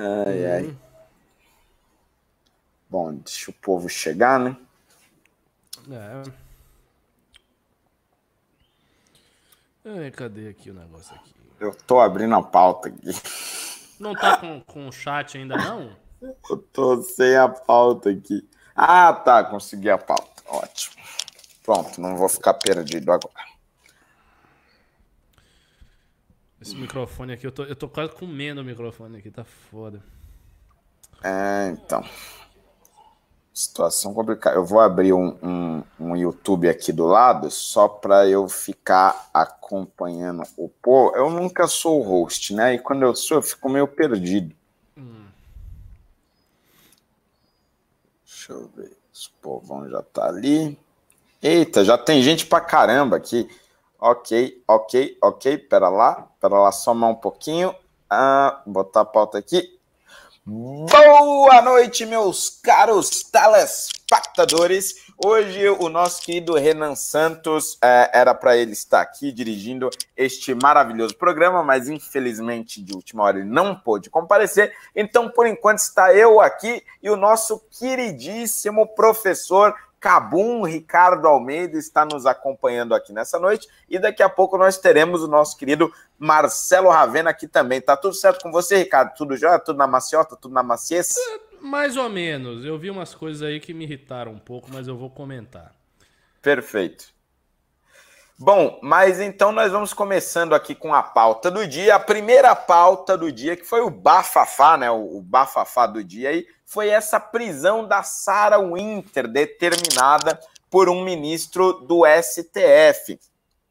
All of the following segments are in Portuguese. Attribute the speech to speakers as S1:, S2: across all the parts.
S1: Ai, ai. Uhum. Bom, deixa o povo chegar, né?
S2: É. Ai, cadê aqui o negócio aqui?
S1: Eu tô abrindo a pauta aqui.
S2: Não tá com, com o chat ainda, não?
S1: Eu tô sem a pauta aqui. Ah, tá, consegui a pauta. Ótimo. Pronto, não vou ficar perdido agora.
S2: Esse microfone aqui, eu tô, eu tô quase comendo o microfone aqui, tá foda.
S1: É, então. Situação complicada. Eu vou abrir um, um, um YouTube aqui do lado só para eu ficar acompanhando o povo. Eu nunca sou o host, né? E quando eu sou, eu fico meio perdido. Hum. Deixa eu ver. O povão já tá ali. Eita, já tem gente pra caramba aqui. Ok, ok, ok. Pera lá, pera lá, somar um pouquinho. Ah, botar a pauta aqui. Boa noite, meus caros telespectadores. Hoje o nosso querido Renan Santos é, era para ele estar aqui dirigindo este maravilhoso programa, mas infelizmente de última hora ele não pôde comparecer. Então, por enquanto, está eu aqui e o nosso queridíssimo professor Cabum Ricardo Almeida está nos acompanhando aqui nessa noite e daqui a pouco nós teremos o nosso querido Marcelo Ravena aqui também. Tá tudo certo com você, Ricardo? Tudo já? Tudo na maciota? Tudo na maciez?
S2: Mais ou menos. Eu vi umas coisas aí que me irritaram um pouco, mas eu vou comentar.
S1: Perfeito. Bom, mas então nós vamos começando aqui com a pauta do dia. A primeira pauta do dia, que foi o bafafá, né? O, bafafá do dia aí, foi essa prisão da Sarah Winter, determinada por um ministro do STF.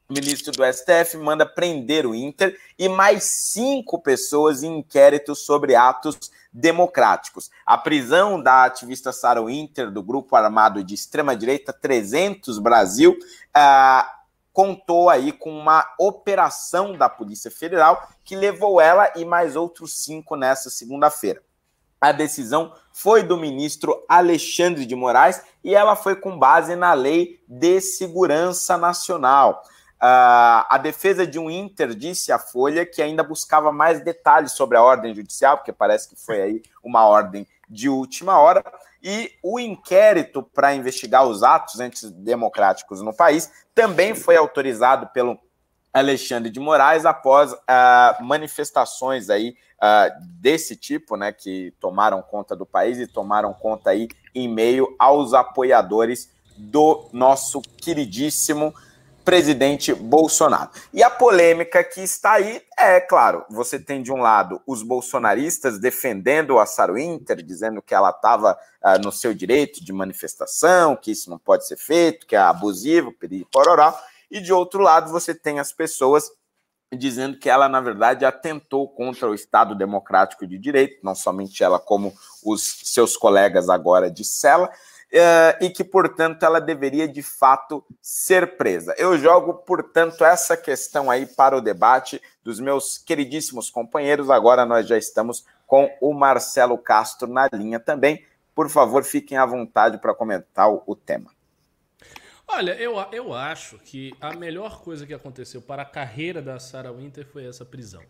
S1: O ministro do STF manda prender o Inter e mais cinco pessoas em inquérito sobre atos democráticos. A prisão da ativista Sarah Winter, do grupo armado de extrema-direita 300 Brasil, uh, contou aí com uma operação da Polícia Federal que levou ela e mais outros cinco nessa segunda-feira. A decisão foi do ministro Alexandre de Moraes e ela foi com base na Lei de Segurança Nacional. Uh, a defesa de um Inter disse à Folha que ainda buscava mais detalhes sobre a ordem judicial, porque parece que foi aí uma ordem de última hora, e o inquérito para investigar os atos antidemocráticos no país também foi autorizado pelo Alexandre de Moraes após uh, manifestações aí uh, desse tipo, né, que tomaram conta do país e tomaram conta aí em meio aos apoiadores do nosso queridíssimo presidente Bolsonaro. E a polêmica que está aí é, claro, você tem de um lado os bolsonaristas defendendo a Saro Inter, dizendo que ela estava uh, no seu direito de manifestação, que isso não pode ser feito, que é abusivo, perigo pororó, e de outro lado você tem as pessoas dizendo que ela, na verdade, atentou contra o Estado Democrático de Direito, não somente ela, como os seus colegas agora de cela, e que, portanto, ela deveria de fato ser presa. Eu jogo, portanto, essa questão aí para o debate dos meus queridíssimos companheiros. Agora nós já estamos com o Marcelo Castro na linha também. Por favor, fiquem à vontade para comentar o, tema.
S2: Olha, eu, eu acho que a melhor coisa que aconteceu para a carreira da Sarah Winter foi essa prisão.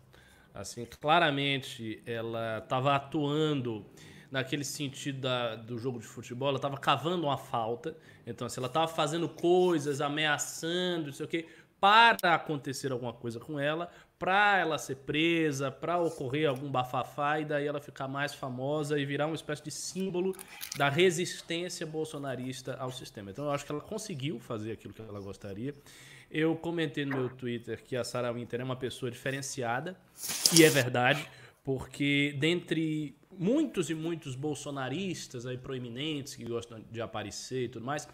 S2: Assim, claramente ela estava atuando naquele sentido da, do jogo de futebol, ela estava cavando uma falta. Então, assim, ela estava fazendo coisas, ameaçando, não sei o quê, para acontecer alguma coisa com ela, para ela ser presa, para ocorrer algum bafafá e daí ela ficar mais famosa e virar uma espécie de símbolo da resistência bolsonarista ao sistema. Então eu acho que ela conseguiu fazer aquilo que ela gostaria. Eu comentei no meu Twitter que a Sarah Winter é uma pessoa diferenciada, e é verdade, porque dentre muitos e muitos bolsonaristas aí proeminentes que gostam de aparecer e tudo mais,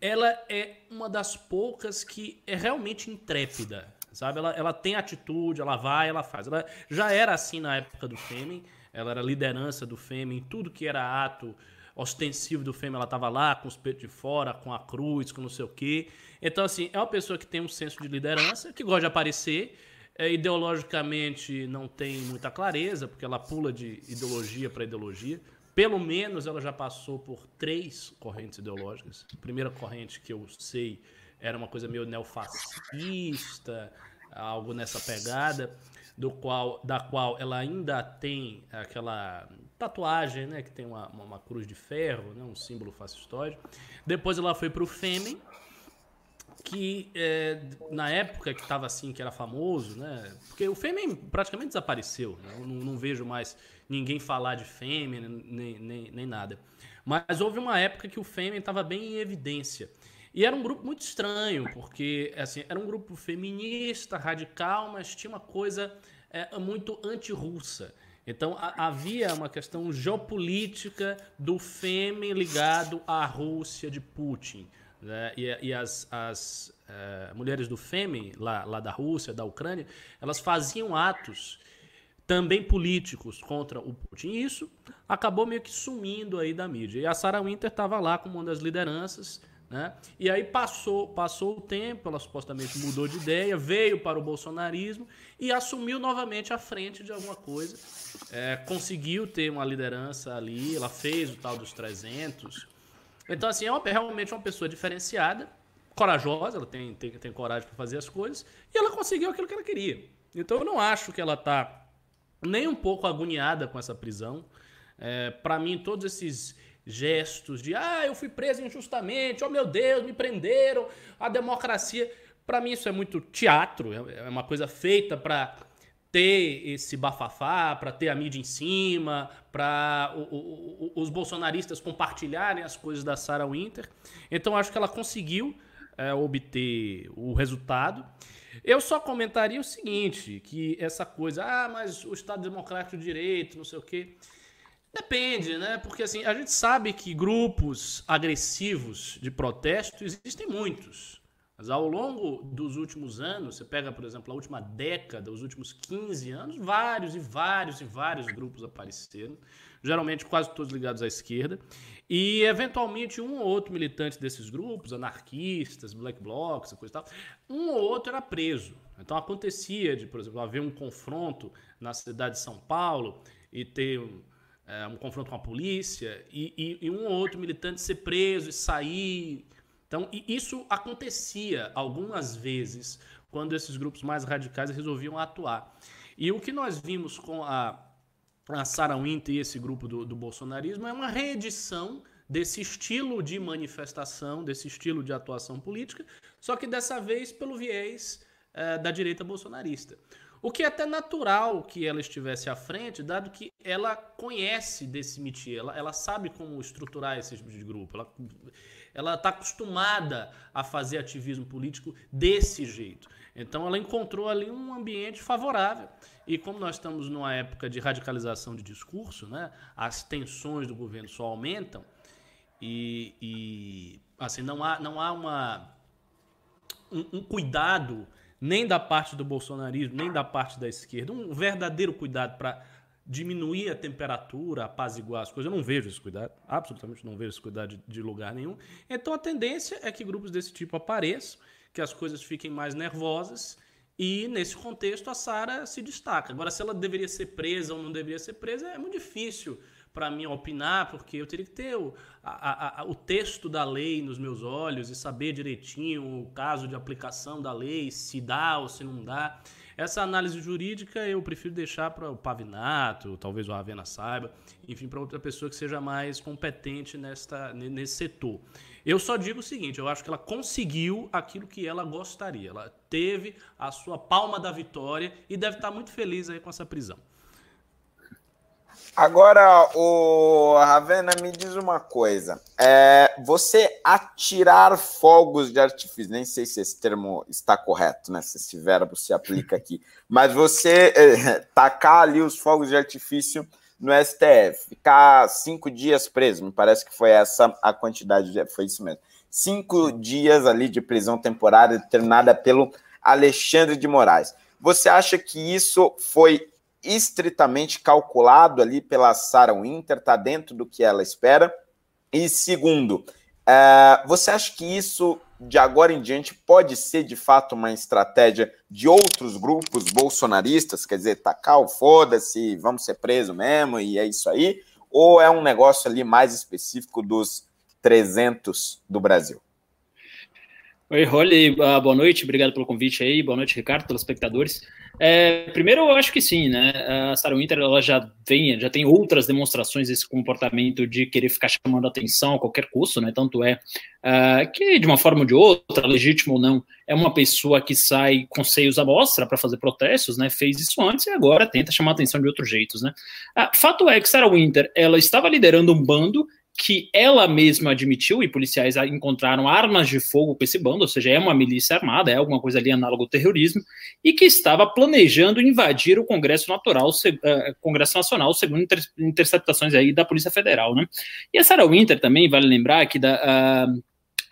S2: ela é uma das poucas que é realmente intrépida, sabe? Ela, ela tem atitude, ela vai, ela faz. Ela já era assim na época do Fêmen, ela era liderança do Fêmen, tudo que era ato ostensivo do Fêmen, ela estava lá com os peitos de fora, com a cruz, com não sei o quê. Então, assim, é uma pessoa que tem um senso de liderança, que gosta de aparecer, é, ideologicamente não tem muita clareza, porque ela pula de ideologia para ideologia. Pelo menos ela já passou por três correntes ideológicas. A primeira corrente que eu sei era uma coisa meio neofascista, algo nessa pegada. do qual, da qual ela ainda tem aquela tatuagem, né, que tem uma, uma cruz de ferro, né, um símbolo fascistoide. Depois ela foi para o Fêmen, que é, na época que estava assim, que era famoso, né, porque o Fêmen praticamente desapareceu, né, não, não, vejo mais ninguém falar de Fêmen nem, nem, nem nada. Mas houve uma época que o Fêmen estava bem em evidência. E era um grupo muito estranho, porque assim, era um grupo feminista, radical, mas tinha uma coisa é, muito anti-russa. Então a, havia uma questão geopolítica do Fêmen ligado à Rússia de Putin. Né? E, e, as, as é, mulheres do Fêmen, lá, lá da Rússia, da Ucrânia, elas faziam atos também políticos contra o Putin. E isso acabou meio que sumindo aí da mídia. E a Sarah Winter estava lá como uma das lideranças né? E aí passou, passou o tempo, ela supostamente mudou de ideia, veio para o bolsonarismo e assumiu novamente a frente de alguma coisa. É, conseguiu ter uma liderança ali, ela fez o tal dos 300. Então, assim, é uma, realmente uma pessoa diferenciada, corajosa, ela tem, tem, tem coragem para fazer as coisas, e ela conseguiu aquilo que ela queria. Então, eu não acho que ela está nem um pouco agoniada com essa prisão. É, para mim, todos esses gestos de ah, eu fui preso injustamente, oh meu Deus, me prenderam, a democracia. Para mim isso é muito teatro, é, é uma coisa feita para ter esse bafafá, para ter a mídia em cima, para os bolsonaristas compartilharem as coisas da Sarah Winter. Então acho que ela conseguiu é, obter o resultado. Eu só comentaria o seguinte, que essa coisa, ah, mas o Estado Democrático de Direito, não sei o quê. Depende, né? Porque assim, a gente sabe que grupos agressivos de protesto existem muitos. Mas ao longo dos últimos anos, você pega, por exemplo, a última década, os últimos 15 anos, vários e vários e vários grupos apareceram, geralmente quase todos ligados à esquerda, e eventualmente um ou outro militante desses grupos, anarquistas, black blocs, coisa e tal, um ou outro era preso. Então acontecia de, por exemplo, haver um confronto na cidade de São Paulo e ter é, um confronto com a polícia e, e, e, um ou outro militante ser preso e sair. Então, isso acontecia algumas vezes quando esses grupos mais radicais resolviam atuar. E o que nós vimos com a, a Sarah Winter e esse grupo do, do bolsonarismo é uma reedição desse estilo de manifestação, desse estilo de atuação política, só que dessa vez pelo viés é, da direita bolsonarista. O que é até natural que ela estivesse à frente, dado que ela conhece desse métier, ela, ela sabe como estruturar esse tipo de grupo, ela ela está acostumada a fazer ativismo político desse jeito. Então ela encontrou ali um ambiente favorável. E como nós estamos numa época de radicalização de discurso, né, as tensões do governo só aumentam e, e assim não há, não há uma, um, um cuidado nem da parte do bolsonarismo, nem da parte da esquerda, um verdadeiro cuidado para diminuir a temperatura, apaziguar as coisas. Eu não vejo esse cuidado, absolutamente não vejo esse cuidado de, de lugar nenhum. Então a tendência é que grupos desse tipo apareçam, que as coisas fiquem mais nervosas e nesse contexto a Sara se destaca. Agora, se ela deveria ser presa ou não deveria ser presa, é muito difícil para mim opinar, porque eu teria que ter o, a, a, o texto da lei nos meus olhos e saber direitinho o caso de aplicação da lei, se dá ou se não dá. Essa análise jurídica eu prefiro deixar para o Pavinato, talvez o Ravena saiba, enfim, para outra pessoa que seja mais competente nesta, nesse setor. Eu só digo o seguinte: eu acho que ela conseguiu aquilo que ela gostaria. Ela teve a sua palma da vitória e deve estar muito feliz aí com essa prisão.
S1: Agora, o Ravena, me diz uma coisa. É, você atirar fogos de artifício, nem sei se esse termo está correto, né? Se esse verbo se aplica aqui, mas você é, tacar ali os fogos de artifício no STF, ficar cinco dias preso, me parece que foi essa a quantidade, de, foi isso mesmo. Cinco dias ali de prisão temporária determinada pelo Alexandre de Moraes. Você acha que isso foi estritamente calculado ali pela Sarah Winter, está dentro do que ela espera. E segundo, uh, você acha que isso de agora em diante pode ser de fato uma estratégia de outros grupos bolsonaristas, quer dizer, tacar o foda-se, vamos ser presos mesmo e é isso aí? Ou é um negócio ali mais específico dos 300 do Brasil?
S3: Oi, Rolly, uh, boa noite, obrigado pelo convite aí, boa noite, Ricardo, espectadores. É, primeiro, eu acho que sim, né? A Sarah Winter ela já vem, já tem outras demonstrações desse comportamento de querer ficar chamando atenção a qualquer custo, né? Tanto é uh, que, de uma forma ou de outra, legítimo ou não, é uma pessoa que sai com seios à mostra para fazer protestos, né? Fez isso antes e agora tenta chamar atenção de outros jeitos, né? Uh, fato é que Sarah Winter ela estava liderando um bando que ela mesma admitiu, e policiais encontraram armas de fogo com esse bando, ou seja, é uma milícia armada, é alguma coisa ali análogo ao terrorismo, e que estava planejando invadir o Congresso Natural, uh, Congresso Nacional, segundo inter interceptações aí da Polícia Federal, né? E a Sarah Winter também, vale lembrar que da, uh,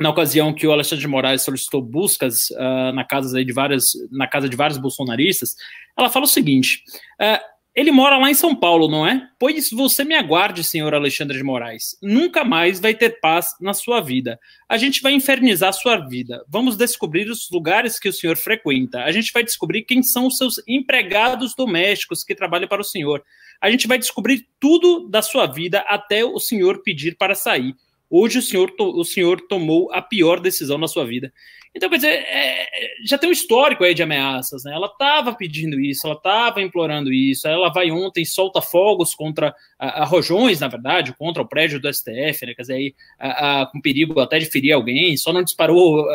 S3: na ocasião que o Alexandre de Moraes solicitou buscas uh, na, casa de várias, na casa de vários bolsonaristas, ela fala o seguinte: uh, ele mora lá em São Paulo, não é? Pois você me aguarde, senhor Alexandre de Moraes. Nunca mais vai ter paz na sua vida. A gente vai infernizar sua vida. Vamos descobrir os lugares que o senhor frequenta. A gente vai descobrir quem são os seus empregados domésticos que trabalham para o senhor. A gente vai descobrir tudo da sua vida até o senhor pedir para sair. Hoje o senhor, o senhor tomou a pior decisão na sua vida. Então, quer dizer, é, já tem um histórico aí de ameaças, né? Ela estava pedindo isso, ela estava implorando isso, ela vai ontem solta fogos contra a, a, Rojões, na verdade, contra o prédio do STF, né? Quer dizer, aí, a, a, com perigo até de ferir alguém, só não disparou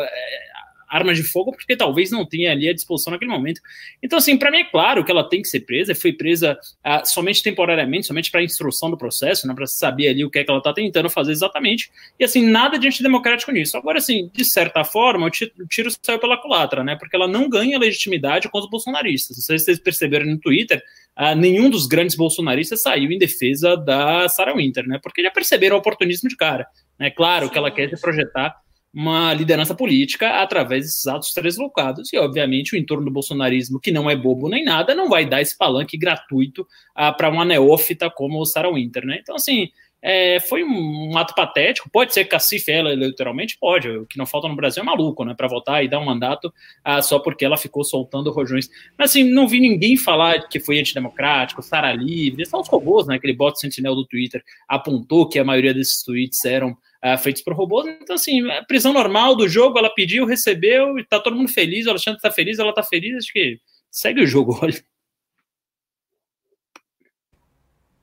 S3: armas de fogo, porque talvez não tenha ali à disposição naquele momento. Então, assim, para mim é claro que ela tem que ser presa, foi presa ah, somente temporariamente, somente para instrução do processo, né, para saber ali o que é que ela está tentando fazer exatamente, e assim, nada de antidemocrático nisso. Agora, assim, de certa forma, o tiro, o tiro saiu pela culatra, né, porque ela não ganha legitimidade com os bolsonaristas. Não sei se vocês perceberam no Twitter, ah, nenhum dos grandes bolsonaristas saiu em defesa da Sarah Winter, né, porque já perceberam o oportunismo de cara. É né, claro que ela quer se projetar uma liderança política através desses atos translocados. E, obviamente, o entorno do bolsonarismo, que não é bobo nem nada, não vai dar esse palanque gratuito ah, para uma neófita como o Sarah Winter. Né? Então, assim, é, foi um, um, ato patético. Pode ser que cacife ela eleitoralmente? Pode. O que não falta no Brasil é maluco, né? Para votar e dar um mandato ah, só porque ela ficou soltando rojões. Mas assim, não vi ninguém falar que foi antidemocrático, Sara livre. Só os robôs, né? Aquele bot sentinel do Twitter apontou que a maioria desses tweets eram uh, feitos por robôs. Então, assim, a prisão normal do jogo, ela pediu, recebeu, e tá todo mundo feliz, o Alexandre tá feliz, ela tá feliz, acho que segue o jogo, olha.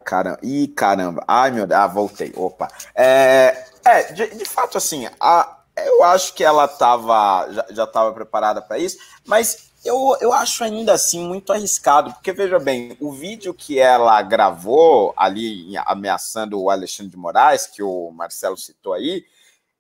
S1: Caramba, ih, caramba, ai meu Deus, ah, voltei, opa. É, é de, de fato, assim, a, eu acho que ela tava, já, já tava preparada para isso, mas eu, eu acho ainda assim muito arriscado, porque veja bem, o vídeo que ela gravou ali ameaçando o Alexandre de Moraes, que o Marcelo citou aí,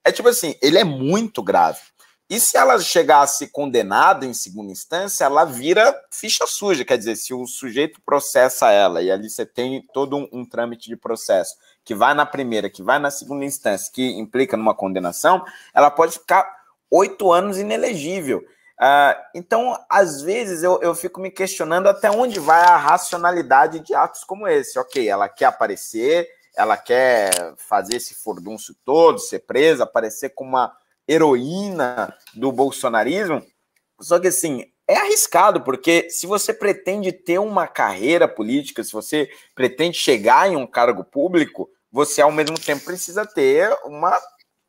S1: é tipo assim, ele é muito grave. E se ela chegasse condenada em segunda instância, ela vira ficha suja. Quer dizer, se o sujeito processa ela, e ali você tem todo um, um trâmite de processo que vai na primeira, que vai na segunda instância, que implica numa condenação, ela pode ficar oito anos inelegível. Uh, então, às vezes, eu, eu fico me questionando até onde vai a racionalidade de atos como esse. Ok, ela quer aparecer, ela quer fazer esse furdunço todo, ser presa, aparecer como uma heroína do bolsonarismo. Só que, assim, é arriscado, porque se você pretende ter uma carreira política, se você pretende chegar em um cargo público, você, ao mesmo tempo, precisa ter uma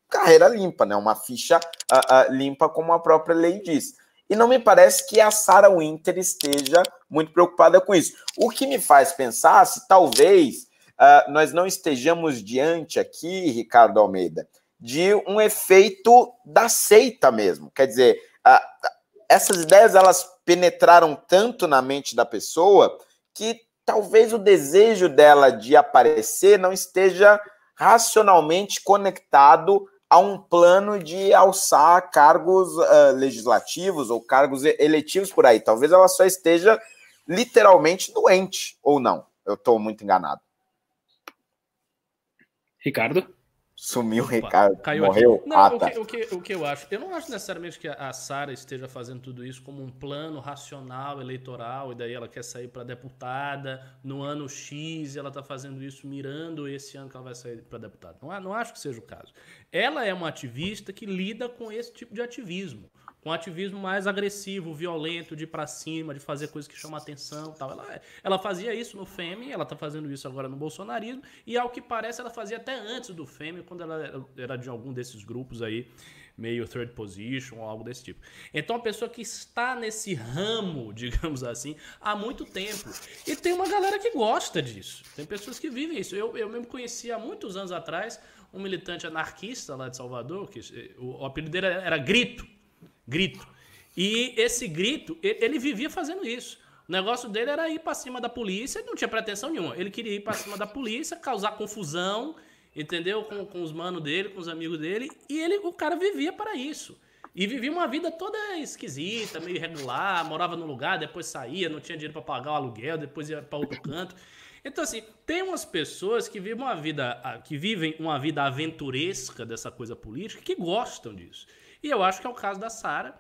S1: carreira limpa, né? Uma ficha uh, uh, limpa, como a própria lei diz. E não me parece que a Sarah Winter esteja muito preocupada com isso. O que me faz pensar se talvez uh, nós não estejamos diante aqui, Ricardo Almeida, de um efeito da seita mesmo. Quer dizer, essas ideias elas penetraram tanto na mente da pessoa que talvez o desejo dela de aparecer não esteja racionalmente conectado a um plano de alçar cargos uh, legislativos ou cargos eletivos por aí. Talvez ela só esteja literalmente doente, ou não. Eu estou muito enganado.
S3: Ricardo?
S1: Sumiu o Ricardo. Caiu morreu.
S2: Não, ah, tá. o, que, o, que, o que eu acho? Eu não acho necessariamente que a Sara esteja fazendo tudo isso como um plano racional eleitoral, e daí ela quer sair para deputada no ano X e ela está fazendo isso mirando esse ano que ela vai sair para deputada. Não, não acho que seja o caso. Ela é uma ativista que lida com esse tipo de ativismo com ativismo mais agressivo, violento, de ir pra cima, de fazer coisas que chamam atenção tal. Ela, ela fazia isso no FEME, ela tá fazendo isso agora no bolsonarismo, e ao que parece ela fazia até antes do FEME, quando ela era de algum desses grupos aí, meio third position ou algo desse tipo. Então, a pessoa que está nesse ramo, digamos assim, há muito tempo. E tem uma galera que gosta disso. Tem pessoas que vivem isso. Eu, eu mesmo conheci há muitos anos atrás um militante anarquista lá de Salvador, que o, o apelido dele era Grito grito. E esse grito, ele vivia fazendo isso. O negócio dele era ir para cima da polícia, não tinha pretensão nenhuma. Ele queria ir para cima da polícia, causar confusão, entendeu? Com, com os manos dele, com os amigos dele. E ele, o cara vivia para isso. E vivia uma vida toda esquisita, meio irregular, morava num lugar, depois saía, não tinha dinheiro para pagar o aluguel, depois ia para outro canto. Então, assim, tem umas pessoas que vivem uma vida, que vivem uma vida aventuresca dessa coisa política, que gostam disso. E eu acho que é o caso da Sara.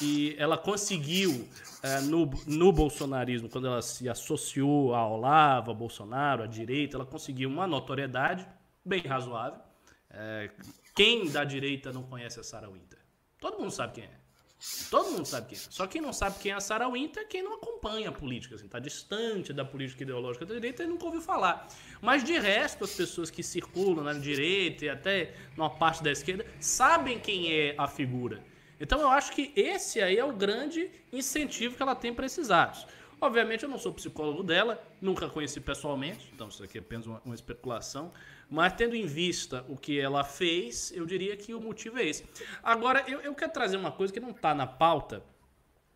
S2: E ela conseguiu, é, no, no bolsonarismo, quando ela se associou ao Olavo, a Bolsonaro, à direita, ela conseguiu uma notoriedade bem razoável. É, quem da direita não conhece a Sara Winter? Todo mundo sabe quem é. Todo mundo sabe quem é. Só quem não sabe quem é a Sarah Winter é quem não acompanha a política, assim, tá distante da política ideológica da direita e nunca ouviu falar. Mas de resto, as pessoas que circulam na direita e até numa parte da esquerda sabem quem é a figura. Então eu acho que esse aí é o grande incentivo que ela tem para esses atos. Obviamente eu não sou psicólogo dela, nunca conheci pessoalmente, então isso aqui é apenas uma, uma especulação. Mas tendo em vista o que ela fez, eu diria que o motivo é esse. Agora, eu, eu quero trazer uma coisa que não está na pauta,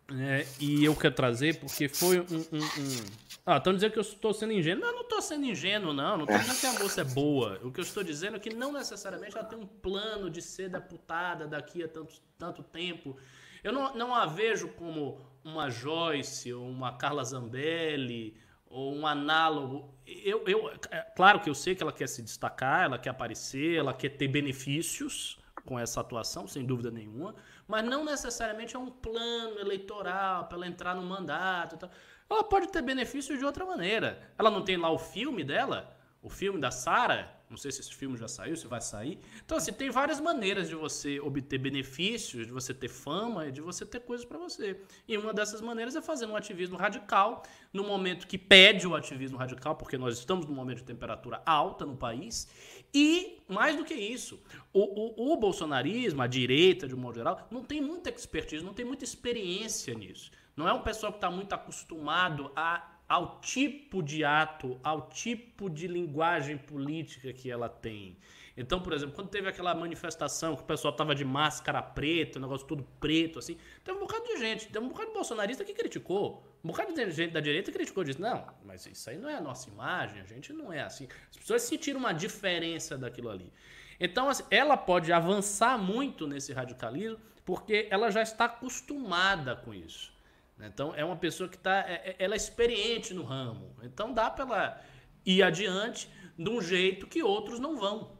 S2: né, e eu quero trazer porque foi um. um, um... Ah, estão dizendo que eu estou sendo ingênuo. Não, eu não estou sendo ingênuo, não. Não estou dizendo que a moça é boa. O que eu estou dizendo é que não necessariamente ela tem um plano de ser deputada daqui a tanto, tanto tempo. Eu não, não a vejo como uma Joyce ou uma Carla Zambelli ou um análogo. Eu, eu, é, claro que eu sei que ela quer se destacar, ela quer aparecer, ela quer ter benefícios com essa atuação, sem dúvida nenhuma, mas não necessariamente é um plano eleitoral para ela entrar no mandato. Tal. Ela pode ter benefícios de outra maneira. Ela não tem lá o filme dela, o filme da Sara, não sei se esse filme já saiu, se vai sair. Então, assim, tem várias maneiras de você obter benefícios, de você ter fama de você ter coisas para você. E uma dessas maneiras é fazer um ativismo radical no momento que pede o ativismo radical, porque nós estamos num momento de temperatura alta no país. E, mais do que isso, o, o, o bolsonarismo, a direita de um modo geral, não tem muita expertise, não tem muita experiência nisso. Não é um pessoal que está muito acostumado a ao tipo de ato, ao tipo de linguagem política que ela tem. Então, por exemplo, quando teve aquela manifestação que o pessoal tava de máscara preta, o negócio tudo preto, assim, teve um bocado de gente, teve um bocado de bolsonarista que criticou. Um bocado de gente da direita criticou, disse, não, mas isso aí não é a nossa imagem, a gente não é assim. As pessoas sentiram uma diferença daquilo ali. Então, assim, ela pode avançar muito nesse radicalismo porque ela já está acostumada com isso. Então é uma pessoa que tá, é, é, ela é experiente no ramo. Então dá para ela ir adiante de um jeito que outros não vão.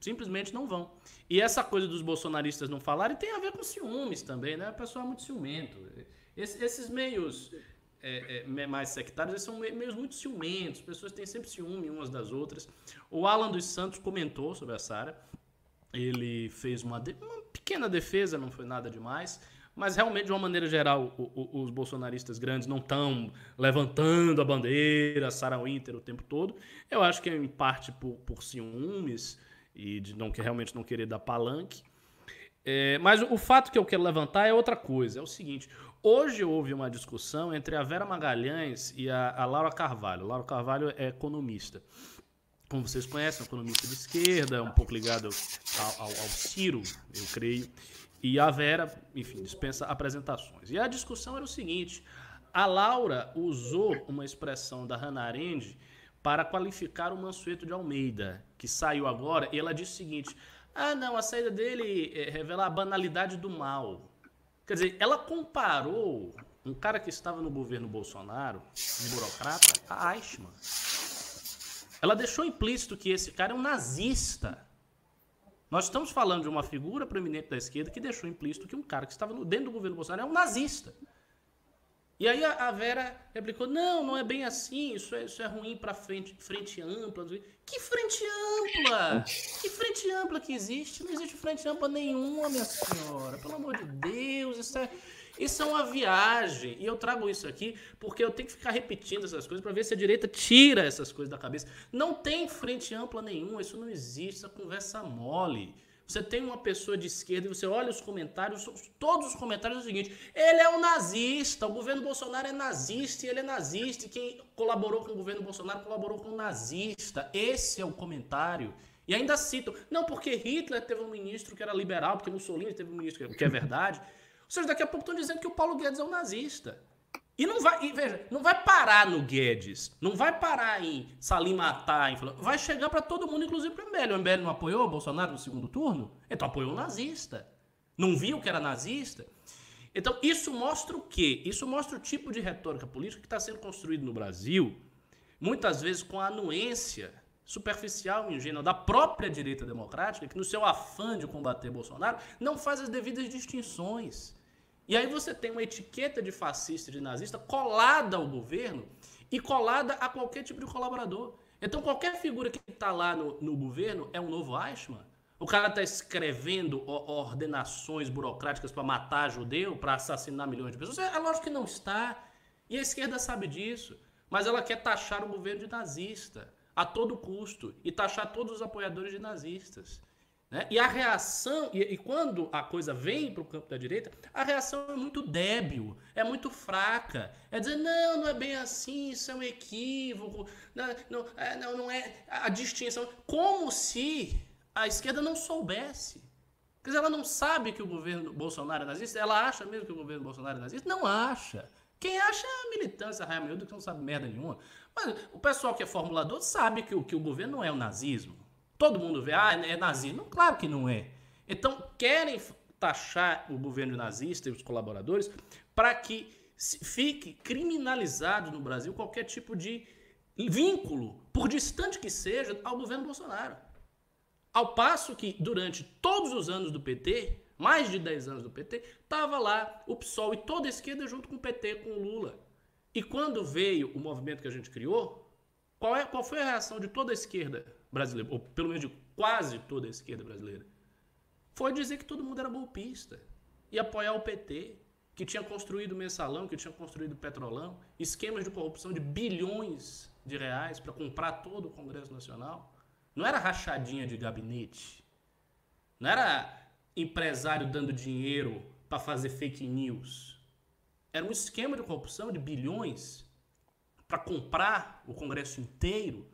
S2: Simplesmente não vão. E essa coisa dos bolsonaristas não falarem tem a ver com ciúmes também, né? A pessoa é muito ciumento. esses meios é, é, mais sectários eles são meios muito ciumentos. As pessoas têm sempre ciúme umas das outras. O Alan dos Santos comentou sobre a Sara. Ele fez uma, uma pequena defesa, não foi nada demais mas realmente, de uma maneira geral, o, o, os bolsonaristas grandes não estão levantando a bandeira, Sarah Winter o tempo todo. Eu acho que é em parte por, por ciúmes e de não que realmente não querer dar palanque. É, mas o, fato que eu quero levantar é outra coisa. É o seguinte: hoje houve uma discussão entre a Vera Magalhães e a, a Laura Carvalho. Laura Carvalho é economista como vocês conhecem, um economista de esquerda, um pouco ligado ao, ao, ao Ciro, eu creio. E a Vera, enfim, dispensa apresentações. E a discussão era o seguinte: a Laura usou uma expressão da Hannah Arendt para qualificar o Mansueto de Almeida, que saiu agora, e ela disse o seguinte: ah, não, a saída dele eh, revela a banalidade do mal. Quer dizer, ela comparou um cara que estava no governo Bolsonaro, um burocrata, a Eichmann. Ela deixou implícito que esse cara é um nazista. Nós estamos falando de uma figura proeminente da esquerda que deixou implícito que um cara que estava dentro do governo Bolsonaro é um nazista. E aí a, Vera replicou: não, não é bem assim, isso é, isso é ruim para frente, frente ampla. Que frente ampla? Que frente ampla que existe? Não existe frente ampla nenhuma, minha senhora. Pelo amor de Deus, isso é, isso é uma viagem. E eu trago isso aqui porque eu tenho que ficar repetindo essas coisas para ver se a direita tira essas coisas da cabeça. Não tem frente ampla nenhuma, isso não existe, essa conversa mole. Você tem uma pessoa de esquerda e você olha os comentários, todos os comentários é o seguinte: ele é um nazista, o governo Bolsonaro é nazista e ele é nazista, e quem colaborou com o governo Bolsonaro colaborou com o nazista. Esse é o comentário. E ainda citam, não, porque Hitler teve um ministro que era liberal, porque Mussolini teve um ministro que é verdade. Seja, daqui a pouco estão dizendo que o Paulo Guedes é um nazista. E não vai, e veja, não vai parar no Guedes, não vai parar em Salim Matar, vai chegar para todo mundo, inclusive para o MBL. O MBL não apoiou o Bolsonaro no segundo turno? Então apoiou o nazista. Não viu que era nazista? Então isso mostra o quê? Isso mostra o tipo de retórica política que está sendo construído no Brasil, muitas vezes com a anuência superficial e ingênua da própria direita democrática, que no seu afã de combater Bolsonaro não faz as devidas distinções. E aí você tem uma etiqueta de fascista de nazista colada ao governo e colada a qualquer tipo de colaborador. Então qualquer figura que está lá no, no, governo é um novo Eichmann? O cara está escrevendo ordenações burocráticas para matar judeu, para assassinar milhões de pessoas? É, é lógico que não está. E a esquerda sabe disso. Mas ela quer taxar o governo de nazista a todo custo e taxar todos os apoiadores de nazistas. Né? E a reação, e, e quando a coisa vem para o campo da direita, a reação é muito débil, é muito fraca. É dizer, não, não é bem assim, isso é um equívoco, não, não, é, não, não é a distinção. Como se a esquerda não soubesse. Quer dizer, ela não sabe que o governo Bolsonaro é nazista, ela acha mesmo que o governo Bolsonaro é nazista? Não acha. Quem acha é a militância raia miúda que não sabe merda nenhuma. Mas o pessoal que é formulador sabe que o, que o governo não é o nazismo. Todo mundo vê, ah, é nazismo. Claro que não é. Então, querem taxar o governo nazista e os colaboradores para que fique criminalizado no Brasil qualquer tipo de vínculo, por distante que seja, ao governo Bolsonaro. Ao passo que, durante todos os anos do PT, mais de 10 anos do PT, estava lá o PSOL e toda a esquerda junto com o PT, com o Lula. E quando veio o movimento que a gente criou, qual, é, qual foi a reação de toda a esquerda brasileira, ou pelo menos de quase toda a esquerda brasileira, foi dizer que todo mundo era golpista e apoiar o PT, que tinha construído mensalão, que tinha construído petrolão, esquemas de corrupção de bilhões de reais para comprar todo o Congresso Nacional. Não era rachadinha de gabinete. Não era empresário dando dinheiro para fazer fake news. Era um esquema de corrupção de bilhões para comprar o Congresso inteiro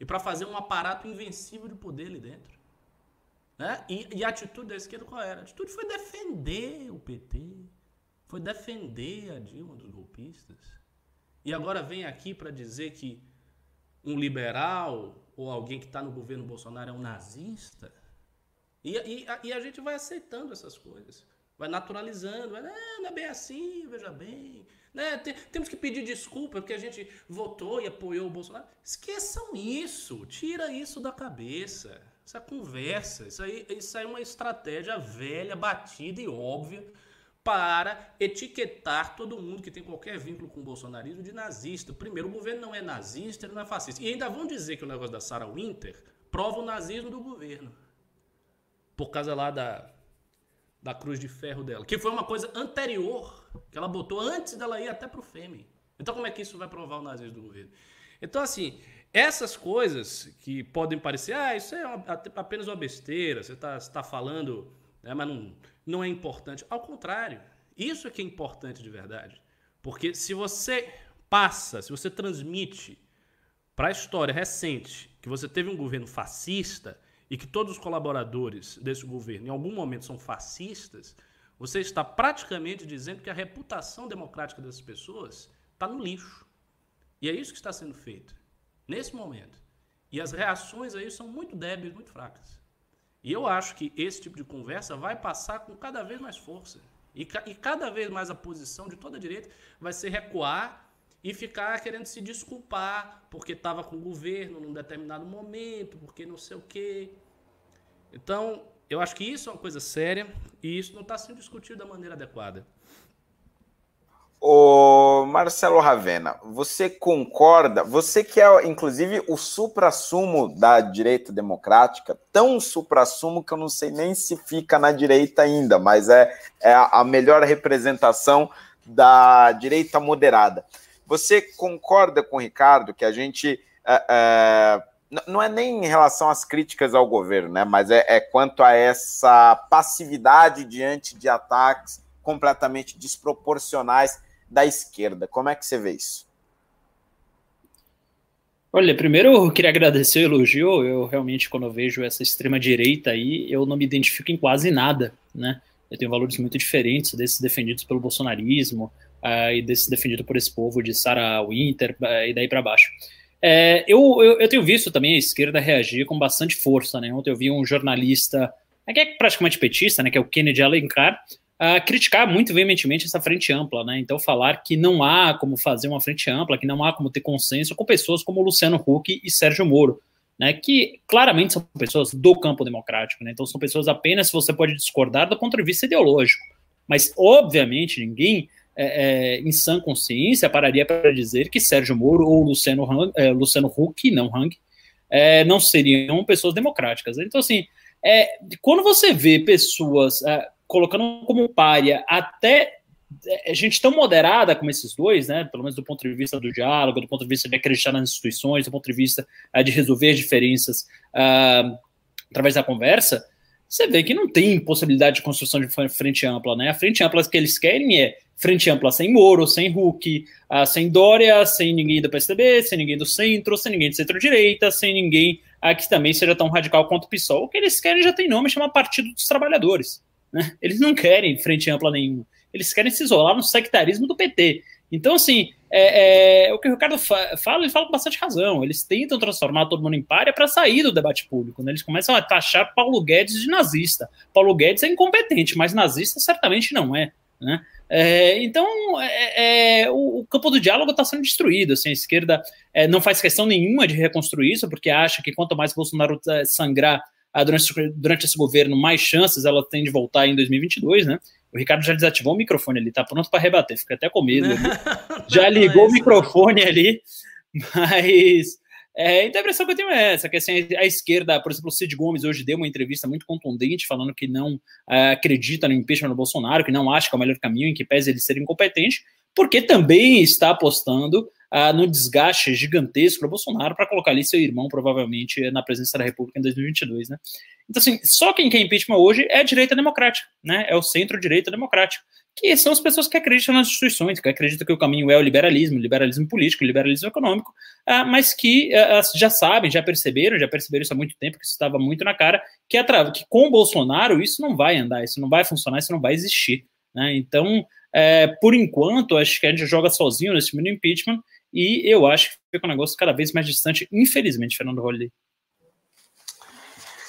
S2: e para fazer um aparato invencível de poder ali dentro. Né? E, e, a atitude da esquerda qual era? A atitude foi defender o PT, foi defender a Dilma dos golpistas. E agora vem aqui para dizer que um liberal ou alguém que está no governo Bolsonaro é um nazista. E, e, e, a gente vai aceitando essas coisas, vai naturalizando, vai, não, não é bem assim, veja bem. Né? Temos que pedir desculpa porque a gente votou e apoiou o Bolsonaro. Esqueçam isso, tira isso da cabeça. Essa conversa, isso aí, isso aí é uma estratégia velha, batida e óbvia para etiquetar todo mundo que tem qualquer vínculo com o bolsonarismo de nazista. Primeiro, o governo não é nazista, ele não é fascista. E ainda vão dizer que o negócio da Sarah Winter prova o nazismo do governo. Por causa lá da, da cruz de ferro dela, que foi uma coisa anterior, que ela botou antes dela ir até pro Fêmea. Então como é que isso vai provar o nazismo do governo? Então assim, essas coisas que podem parecer, ah, isso é uma, apenas uma besteira, você está tá falando, né, mas não, não é importante. Ao contrário, isso é que é importante de verdade. Porque se você passa, se você transmite para a história recente que você teve um governo fascista, e que todos os colaboradores desse governo em algum momento são fascistas, você está praticamente dizendo que a reputação democrática dessas pessoas está no lixo. E é isso que está sendo feito nesse momento. E as reações aí são muito débeis, muito fracas. E eu acho que esse tipo de conversa vai passar com cada vez mais força. E, ca e cada vez mais a posição de toda a direita vai ser recuar e ficar querendo se desculpar porque estava com o governo num determinado momento, porque não sei o quê. Então, eu acho que isso é uma coisa séria e isso não está sendo discutido da maneira adequada.
S1: Ô Marcelo Ravena, você concorda? Você que é, inclusive, o supra-sumo da direita democrática, tão supra-sumo que eu não sei nem se fica na direita ainda, mas é, é a melhor representação da direita moderada. Você concorda com o Ricardo que a gente. É, é, não é nem em relação às críticas ao governo, né? Mas é, é quanto a essa passividade diante de ataques completamente desproporcionais da esquerda. Como é que você vê isso?
S3: Olha, primeiro eu queria agradecer o elogio. Eu realmente, quando eu vejo essa extrema-direita aí, eu não me identifico em quase nada, né? Eu tenho valores muito diferentes desses defendidos pelo bolsonarismo uh, e desses defendidos por esse povo de Sarah Winter uh, e daí para baixo. É, eu, eu, eu, tenho visto também a esquerda reagir com bastante força, né? Ontem eu vi um jornalista, que é praticamente petista, né? Que é o Kennedy Alencar, uh, criticar muito veementemente essa frente ampla, né? Então, falar que não há como fazer uma frente ampla, que não há como ter consenso com pessoas como Luciano Huck e Sérgio Moro, né? Que claramente são pessoas do campo democrático, né? Então, são pessoas apenas se você pode discordar do ponto de vista ideológico. Mas, obviamente, ninguém é, é, em sã consciência pararia para dizer que Sérgio Moro ou Luciano, Hang, é, Luciano Huck, não Hang, é, não seriam pessoas democráticas. Então, assim, é, quando você vê pessoas é, colocando como párea até gente tão moderada como esses dois, né, pelo menos do ponto de vista do diálogo, do ponto de vista de acreditar nas instituições, do ponto de vista de resolver as diferenças uh, através da conversa, você vê que não tem possibilidade de construção de frente ampla, né? A frente ampla que eles querem é frente ampla sem Moro, sem Huck, uh, sem Dória, sem ninguém do PSDB, sem ninguém do centro, sem ninguém de centro-direita, sem ninguém que também seja tão radical quanto o PSOL. O que eles querem já tem nome, chama Partido dos Trabalhadores. Né? Eles não querem frente ampla nenhuma. Eles querem se isolar no sectarismo do PT. Então, assim, é, é, o que o Ricardo fa fala, ele fala com bastante razão. Eles tentam transformar todo mundo em párea para sair do debate público. Né? Eles começam a taxar Paulo Guedes de nazista. Paulo Guedes é incompetente, mas nazista certamente não é. Né? É, então, é, é, o, o, campo do diálogo está sendo destruído. Assim, a esquerda é, não faz questão nenhuma de reconstruir isso, porque acha que quanto mais Bolsonaro é, sangrar ah, durante, durante esse governo, mais chances ela tem de voltar em 2022, né? O Ricardo já desativou o microfone, ele tá pronto para rebater, fica até com medo. já ligou o microfone ali, mas é, então a impressão que eu tenho é essa, que assim, a esquerda, por exemplo, o Cid Gomes hoje deu uma entrevista muito contundente, falando que não uh, acredita no impeachment do Bolsonaro, que não acha que é o melhor caminho, em que pese ele ser incompetente, porque também está apostando uh, no desgaste gigantesco do Bolsonaro para colocar ali seu irmão, provavelmente, na presença da República em 2022, né? Então, assim, só quem quer impeachment hoje é a direita democrática, né? É o centro-direita democrático, que são as pessoas que acreditam nas instituições, que acreditam que o caminho é o liberalismo, liberalismo político, liberalismo econômico, uh, mas que uh, já sabem, já perceberam, já perceberam isso há muito tempo, que isso estava muito na cara, que, que com o Bolsonaro isso não vai andar, isso não vai funcionar, isso não vai existir. Né? Então, é, por enquanto, acho que a gente joga sozinho nesse mini impeachment e eu acho que fica um negócio cada vez mais distante, infelizmente, Fernando Holliday.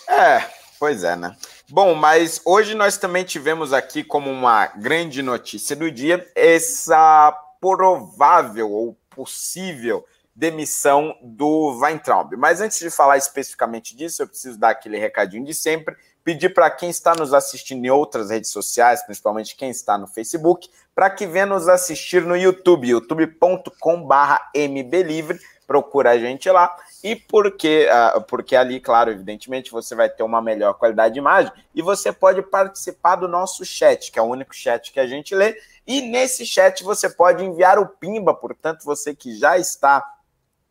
S1: É, pois é, né? Bom, mas hoje nós também tivemos aqui como uma grande notícia do dia essa provável ou possível demissão do Weintraub. Mas antes de falar especificamente disso, eu preciso dar aquele recadinho de sempre pedir para quem está nos assistindo em outras redes sociais, principalmente quem está no Facebook, para que venha nos assistir no YouTube, youtube.com/mblivre. Procura a gente lá. E porque, uh, porque ali, claro, evidentemente, você vai ter uma melhor qualidade de imagem e você pode participar do nosso chat, que é o único chat que a gente lê. E nesse chat você pode enviar o Pimba, portanto, você que já está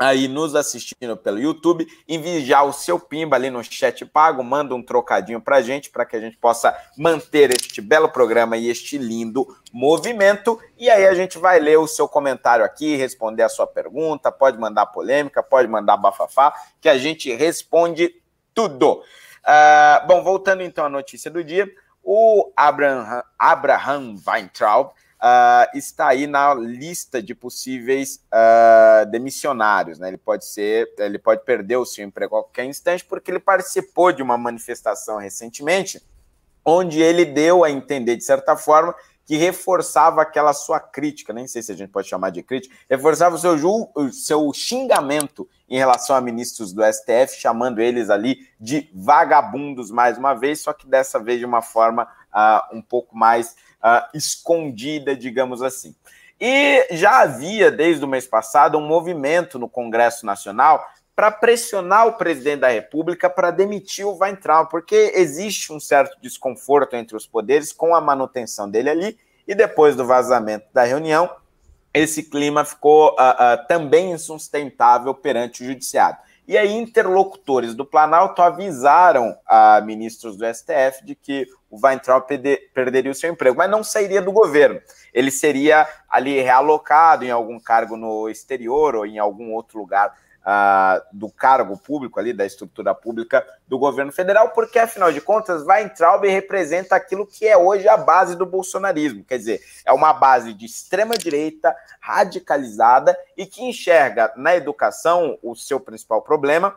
S1: aí nos assistindo pelo YouTube, envie já o seu pimba ali no chat pago, manda um trocadinho pra gente, para que a gente possa manter este belo programa e este lindo movimento, e aí a gente vai ler o seu comentário aqui, responder a sua pergunta, pode mandar polêmica, pode mandar bafafá, que a gente responde tudo. Uh, bom, voltando então à notícia do dia, o Abraham, Abraham Weintraub, uh, está aí na lista de possíveis uh, demissionários. Né? Ele pode ser, ele pode perder o seu emprego a qualquer instante, porque ele participou de uma manifestação recentemente, onde ele deu a entender, de certa forma, que reforçava aquela sua crítica, nem sei se a gente pode chamar de crítica, reforçava o seu, o seu xingamento em relação a ministros do STF, chamando eles ali de vagabundos mais uma vez, só que dessa vez de uma forma uh, um pouco mais uh, escondida, digamos assim. E já havia, desde o mês passado, um movimento no Congresso Nacional para pressionar o presidente da República para demitir o Weintraub, porque existe um certo desconforto entre os poderes com a manutenção dele ali, e depois do vazamento da reunião, esse clima ficou uh, uh, também insustentável perante o judiciário. E aí, interlocutores do Planalto avisaram a ministros do STF de que o Weintraub perderia o seu emprego, mas não sairia do governo. Ele seria ali realocado em algum cargo no exterior ou em algum outro lugar do cargo público ali, da estrutura pública do governo federal, porque afinal de contas, Weintraub representa aquilo que é hoje a base do bolsonarismo, quer dizer, é uma base de extrema direita radicalizada e que enxerga na educação o seu principal problema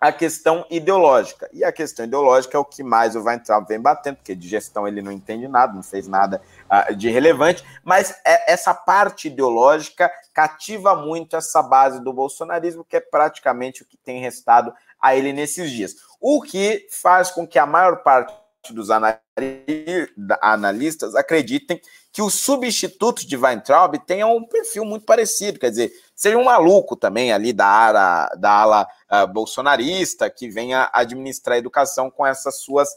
S1: a questão ideológica. E a questão ideológica é o que mais o Weintraub vem batendo, porque de gestão ele não entende nada, não fez nada uh, de relevante, mas é, essa parte ideológica cativa muito essa base do bolsonarismo, que é praticamente o que tem restado a ele nesses dias. O que faz com que a maior parte dos analistas acreditem que o substituto de Weintraub tenha um perfil muito parecido, quer dizer, seja um maluco também ali da, ara, da ala uh, bolsonarista que venha administrar a educação com essas suas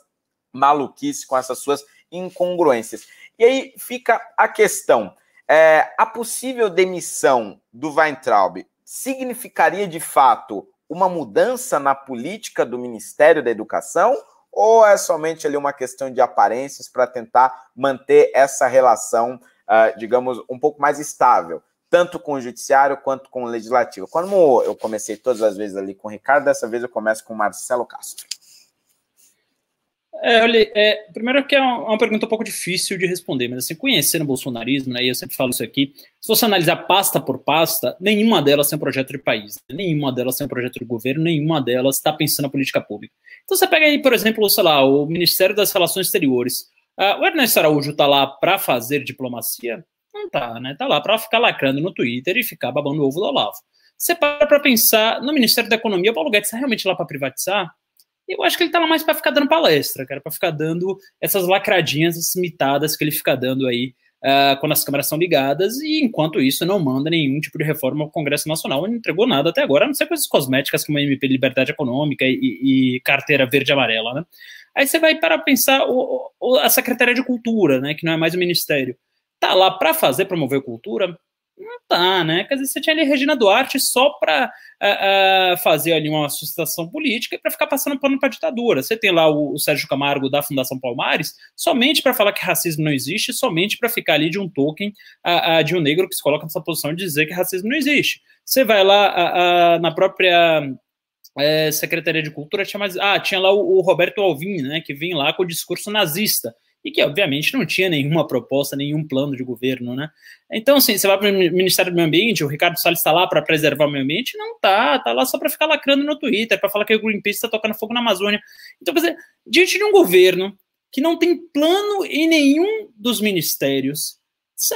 S1: maluquices, com essas suas incongruências. E aí fica a questão: é, a possível demissão do Weintraub significaria de fato uma mudança na política do Ministério da Educação? Ou é somente ali uma questão de aparências para tentar manter essa relação, uh, digamos, um pouco mais estável? Tanto com o judiciário quanto com o legislativo. Como eu comecei todas as vezes ali com o Ricardo, dessa vez eu começo com o Marcelo Castro.
S3: É, olha, é, primeiro que é uma, uma, pergunta um pouco difícil de responder, mas assim, conhecendo o bolsonarismo, né, e eu sempre falo isso aqui, se você analisar pasta por pasta, nenhuma delas tem um projeto de país, nenhuma delas tem um projeto de governo, nenhuma delas está pensando na política pública. Então você pega aí, por exemplo, sei lá, o Ministério das Relações Exteriores. Uh, o Ernesto Araújo está lá para fazer diplomacia? Não tá, né? Tá lá para ficar lacrando no Twitter e ficar babando o ovo do Olavo. Você para para pensar no Ministério da Economia, o Paulo Guedes está realmente lá para privatizar? Eu acho que ele tá lá mais para ficar dando palestra, cara, para ficar dando essas lacradinhas, essas mitadas que ele fica dando aí uh, quando as câmeras são ligadas, e enquanto isso não manda nenhum tipo de reforma ao Congresso Nacional, não entregou nada até agora, a não ser coisas cosméticas como a MP Liberdade Econômica e, e carteira verde e amarela, né? Aí você vai para pensar o, o, a Secretaria de Cultura, né, que não é mais o Ministério tá lá para fazer, promover cultura? Não tá, né? Quer dizer, você tinha ali Regina Duarte só para uh, uh, fazer ali uma sustentação política e para ficar passando pano para ditadura. Você tem lá o, o, Sérgio Camargo da Fundação Palmares somente para falar que racismo não existe, somente para ficar ali de um token uh, de um negro que se coloca nessa posição de dizer que racismo não existe. Você vai lá na própria é, Secretaria de Cultura, tinha mais. Ah, tinha lá o, o Roberto Alvim, né? Que vem lá com o discurso nazista e que, obviamente, não tinha nenhuma proposta, nenhum plano de governo, né? Então, assim, você vai para o Ministério do Meio Ambiente, o Ricardo Salles está lá para preservar o meio ambiente? Não tá, tá lá só para ficar lacrando no Twitter, para falar que o Greenpeace está tocando fogo na Amazônia. Então, quer dizer, diante de um governo que não tem plano em nenhum dos ministérios,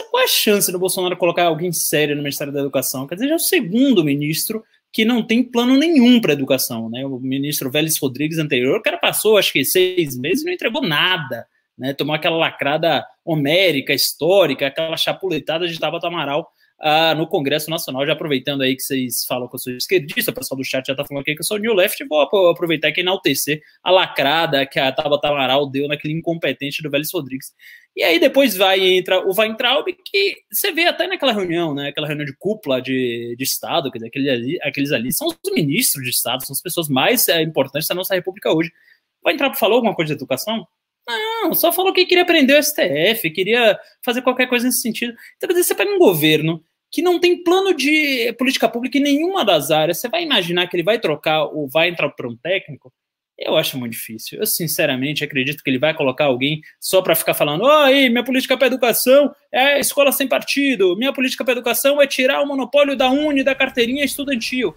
S3: qual é a chance do Bolsonaro colocar alguém sério no Ministério da Educação? Quer dizer, é o segundo ministro que não tem plano nenhum para educação, né? O ministro Vélez Rodrigues anterior, o cara passou, acho que seis meses e não entregou nada né, tomou aquela lacrada homérica, histórica, aquela chapuletada de Tabata Amaral ah, no Congresso Nacional. Já aproveitando aí que vocês falam que eu sou esquerdista, o pessoal do chat já está falando aqui que eu sou New Left, vou aproveitar e enaltecer a lacrada que a Tabata Amaral deu naquele incompetente do Vélez Rodrigues. E aí depois vai entra o Weintraub, que você vê até naquela reunião, né, aquela reunião de cúpula de, de Estado, quer dizer, aqueles ali, aqueles ali são os ministros de Estado, são as pessoas mais é, importantes da nossa República hoje. O Weintraub falou alguma coisa de educação? Não, só falou que queria prender o STF, queria fazer qualquer coisa nesse sentido. Então, você pega um governo que não tem plano de política pública em nenhuma das áreas, você vai imaginar que ele vai trocar ou vai entrar para um técnico? Eu acho muito difícil. Eu, sinceramente, acredito que ele vai colocar alguém só para ficar falando: aí, minha política para educação é escola sem partido, minha política para educação é tirar o monopólio da Uni da carteirinha estudantil.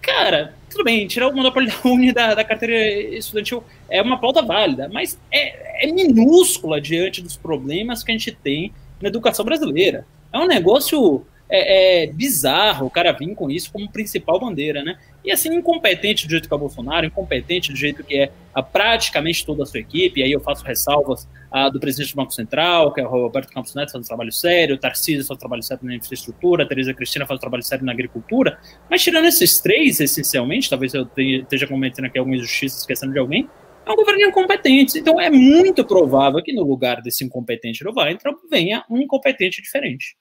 S3: Cara, tudo bem, tirar o monopólio da Uni da, da carteira estudantil é uma pauta válida, mas é, é minúscula diante dos problemas que a gente tem na educação brasileira. É um negócio é, é, bizarro o cara vir com isso como principal bandeira, né? E assim, incompetente do jeito que é o Bolsonaro, incompetente do jeito que é a, praticamente toda a sua equipe, e aí eu faço ressalvas a, do presidente do Banco Central, que é o Roberto Campos Neto, faz um trabalho sério, o Tarcísio faz um trabalho sério na infraestrutura, a Tereza Cristina faz um trabalho sério na agricultura, mas tirando esses três, essencialmente, talvez eu esteja cometendo aqui alguma injustiça esquecendo de alguém, é um governo incompetente. Então é muito provável que no lugar desse incompetente do Weintraub venha um incompetente diferente.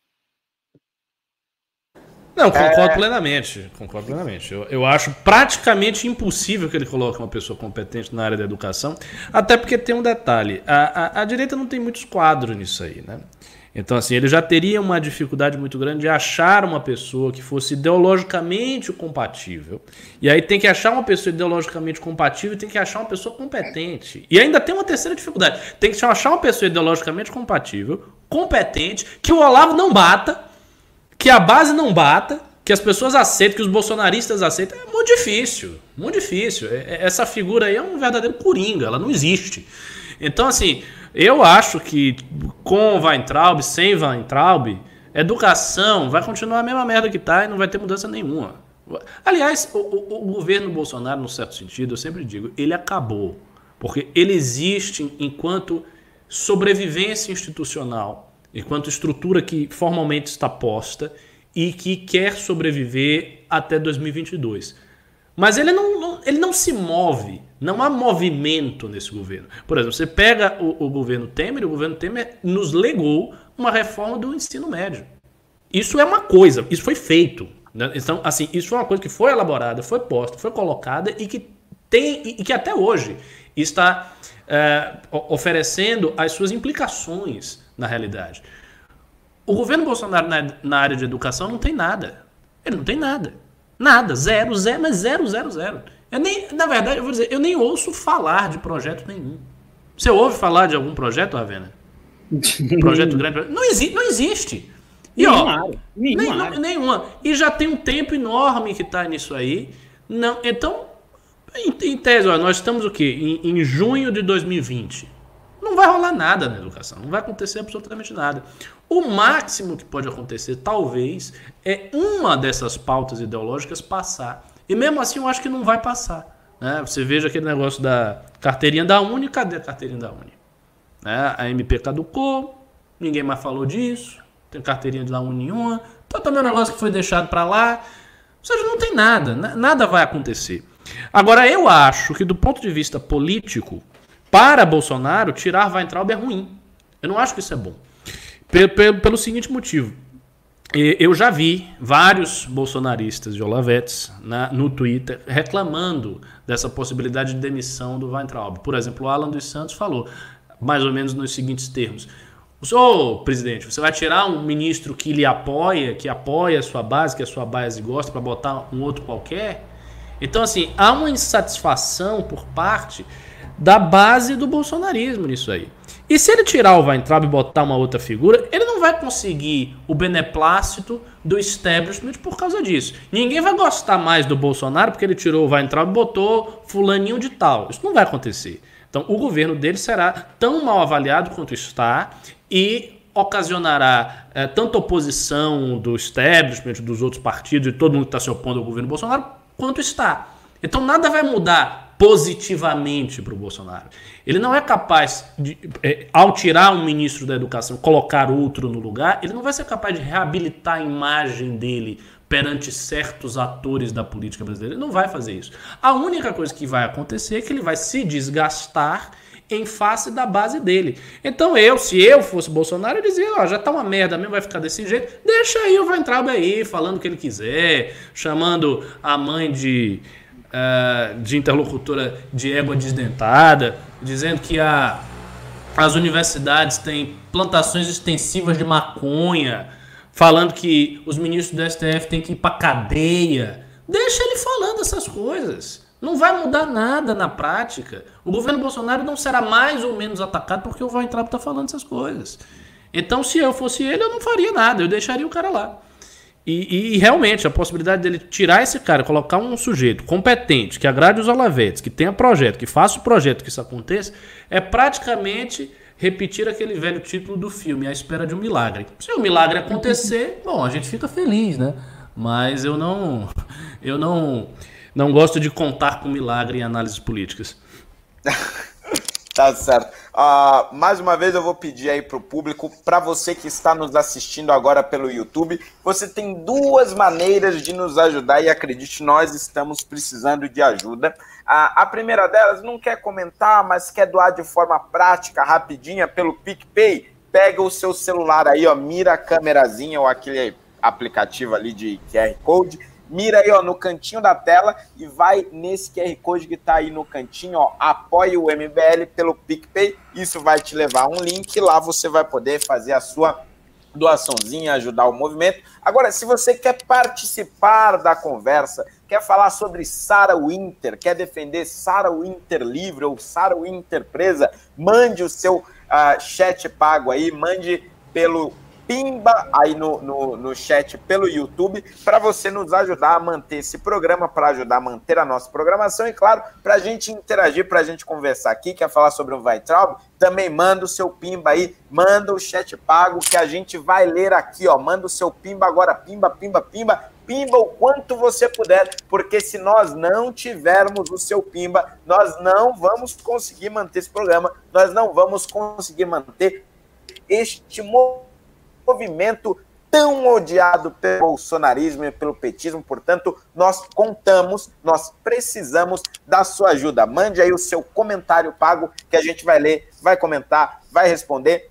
S2: Não, concordo é... plenamente. Concordo plenamente. Eu, eu acho praticamente impossível que ele coloque uma pessoa competente na área da educação, até porque tem um detalhe: a, a, a direita não tem muitos quadros nisso aí, né? Então, assim, ele já teria uma dificuldade muito grande de achar uma pessoa que fosse ideologicamente compatível. E aí tem que achar uma pessoa ideologicamente compatível e tem que achar uma pessoa competente. E ainda tem uma terceira dificuldade: tem que achar uma pessoa ideologicamente compatível, competente, que o Olavo não bata que a base não bata, que as pessoas aceitem, que os bolsonaristas aceitem, é muito difícil. Muito difícil. É, é, essa figura aí é um verdadeiro coringa, ela não existe. Então, assim, eu acho que com Weintraub, sem Weintraub, educação vai continuar a mesma merda que tá e não vai ter mudança nenhuma. Aliás, o, o, o governo Bolsonaro, num certo sentido, eu sempre digo, ele acabou. Porque ele existe enquanto sobrevivência institucional enquanto estrutura que formalmente está posta e que quer sobreviver até 2022. Mas ele não, não, ele não se move, não há movimento nesse governo. Por exemplo, você pega o, o governo Temer, o governo Temer nos legou uma reforma do ensino médio. Isso é uma coisa, isso foi feito. Né? Então, assim, isso foi uma coisa que foi elaborada, foi posta, foi colocada e que tem e que até hoje está é, oferecendo as suas implicações na realidade. O governo Bolsonaro na, na, área de educação não tem nada. Ele não tem nada. Nada. Zero, zero, mas zero, zero, zero. Eu nem, na verdade, eu vou dizer, eu nem ouço falar de projeto nenhum. Você ouve falar de algum projeto, Ravena? projeto grande? Não, exi não existe.
S3: E, nenhuma, ó, nenhuma,
S2: nem, nenhuma. E já tem um tempo enorme que está nisso aí. Não, então, em, em tese, ó, nós estamos o quê? Em, em junho de 2020 não vai rolar nada na educação, não vai acontecer absolutamente nada. O máximo que pode acontecer, talvez, é uma dessas pautas ideológicas passar. E mesmo assim, eu acho que não vai passar. Né? Você veja aquele negócio da carteirinha da Uni, cadê a carteirinha da Uni? Né? A MP caducou, ninguém mais falou disso, tem carteirinha da Uni nenhuma, então também é um negócio que foi deixado para lá. Ou seja, não tem nada, nada vai acontecer. Agora, eu acho que do ponto de vista político, para Bolsonaro, tirar Weintraub é ruim. Eu não acho que isso é bom. Pelo, pelo, seguinte motivo. Eu já vi vários bolsonaristas de Olavetes na, no Twitter reclamando dessa possibilidade de demissão do Weintraub. Por exemplo, o Alan dos Santos falou, mais ou menos nos seguintes termos. Senhor, presidente, você vai tirar um ministro que lhe apoia, que apoia a sua base, que a sua base gosta, para botar um outro qualquer? Então, assim, há uma insatisfação por parte da base do bolsonarismo nisso aí. E se ele tirar o Weintraub e botar uma outra figura, ele não vai conseguir o beneplácito do establishment por causa disso. Ninguém vai gostar mais do Bolsonaro porque ele tirou o Weintraub e botou fulaninho de tal. Isso não vai acontecer. Então, o governo dele será tão mal avaliado quanto está e ocasionará é, oposição do establishment, dos outros partidos e todo mundo que está se opondo ao governo Bolsonaro, quanto está. Então, nada vai mudar positivamente para o Bolsonaro. Ele não é capaz de, é, ao tirar um ministro da educação, colocar outro no lugar, ele não vai ser capaz de reabilitar a imagem dele perante certos atores da política brasileira. Ele não vai fazer isso. A única coisa que vai acontecer é que ele vai se desgastar em face da base dele. Então eu, se eu fosse Bolsonaro, eu dizia, ó, já tá uma merda mesmo, vai ficar desse jeito, deixa aí o Weintraub aí, falando o que ele quiser, chamando a mãe de uh, de interlocutora de égua desdentada, dizendo que a, as universidades têm plantações extensivas de maconha, falando que os ministros do STF têm que ir para cadeia. Deixa ele falando essas coisas. Não vai mudar nada na prática. O governo Bolsonaro não será mais ou menos atacado porque o Weintraub está falando essas coisas. Então, se eu fosse ele, eu não faria nada, eu deixaria o cara lá. E, e, realmente, a possibilidade dele tirar esse cara, colocar um sujeito competente, que agrade os olavetes, que tenha projeto, que faça o projeto que isso aconteça, é praticamente repetir aquele velho título do filme, A Espera de um Milagre. Se o milagre acontecer, bom, a gente fica feliz, né? Mas eu não. Eu não. não gosto de contar com milagre em análises políticas.
S1: Tá certo. Uh, mais uma vez eu vou pedir aí para o público, para você que está nos assistindo agora pelo YouTube, você tem duas maneiras de nos ajudar e acredite, nós estamos precisando de ajuda. Uh, a primeira delas, não quer comentar, mas quer doar de forma prática, rapidinha, pelo PicPay. Pega o seu celular aí, ó, mira a câmerazinha ou aquele aplicativo ali de QR Code mira aí ó, no cantinho da tela e vai nesse QR Code que está aí no cantinho, ó, apoie o MBL pelo PicPay, isso vai te levar um link. Lá você vai poder fazer a sua doaçãozinha, ajudar o movimento. Agora, se você quer participar da conversa, quer falar sobre Sara Winter, quer defender Sara Winter livre ou Sara Winter presa, mande o seu uh, chat pago aí, mande pelo pimba aí no, no, no chat pelo YouTube para você nos ajudar a manter esse programa, para ajudar a manter a nossa programação e, claro, para a gente interagir, para a gente conversar aqui, quer falar sobre o Weitraub, também manda o seu pimba aí, manda o chat pago que a gente vai ler aqui, ó. Manda o seu pimba agora, pimba, pimba, pimba, pimba o quanto você puder, porque se nós não tivermos o seu pimba, nós não vamos conseguir manter esse programa, nós não vamos conseguir manter este movimento movimento tão odiado pelo bolsonarismo e pelo petismo. Portanto, nós contamos, nós precisamos da sua ajuda. Mande aí o seu comentário pago que a gente vai ler, vai comentar, vai responder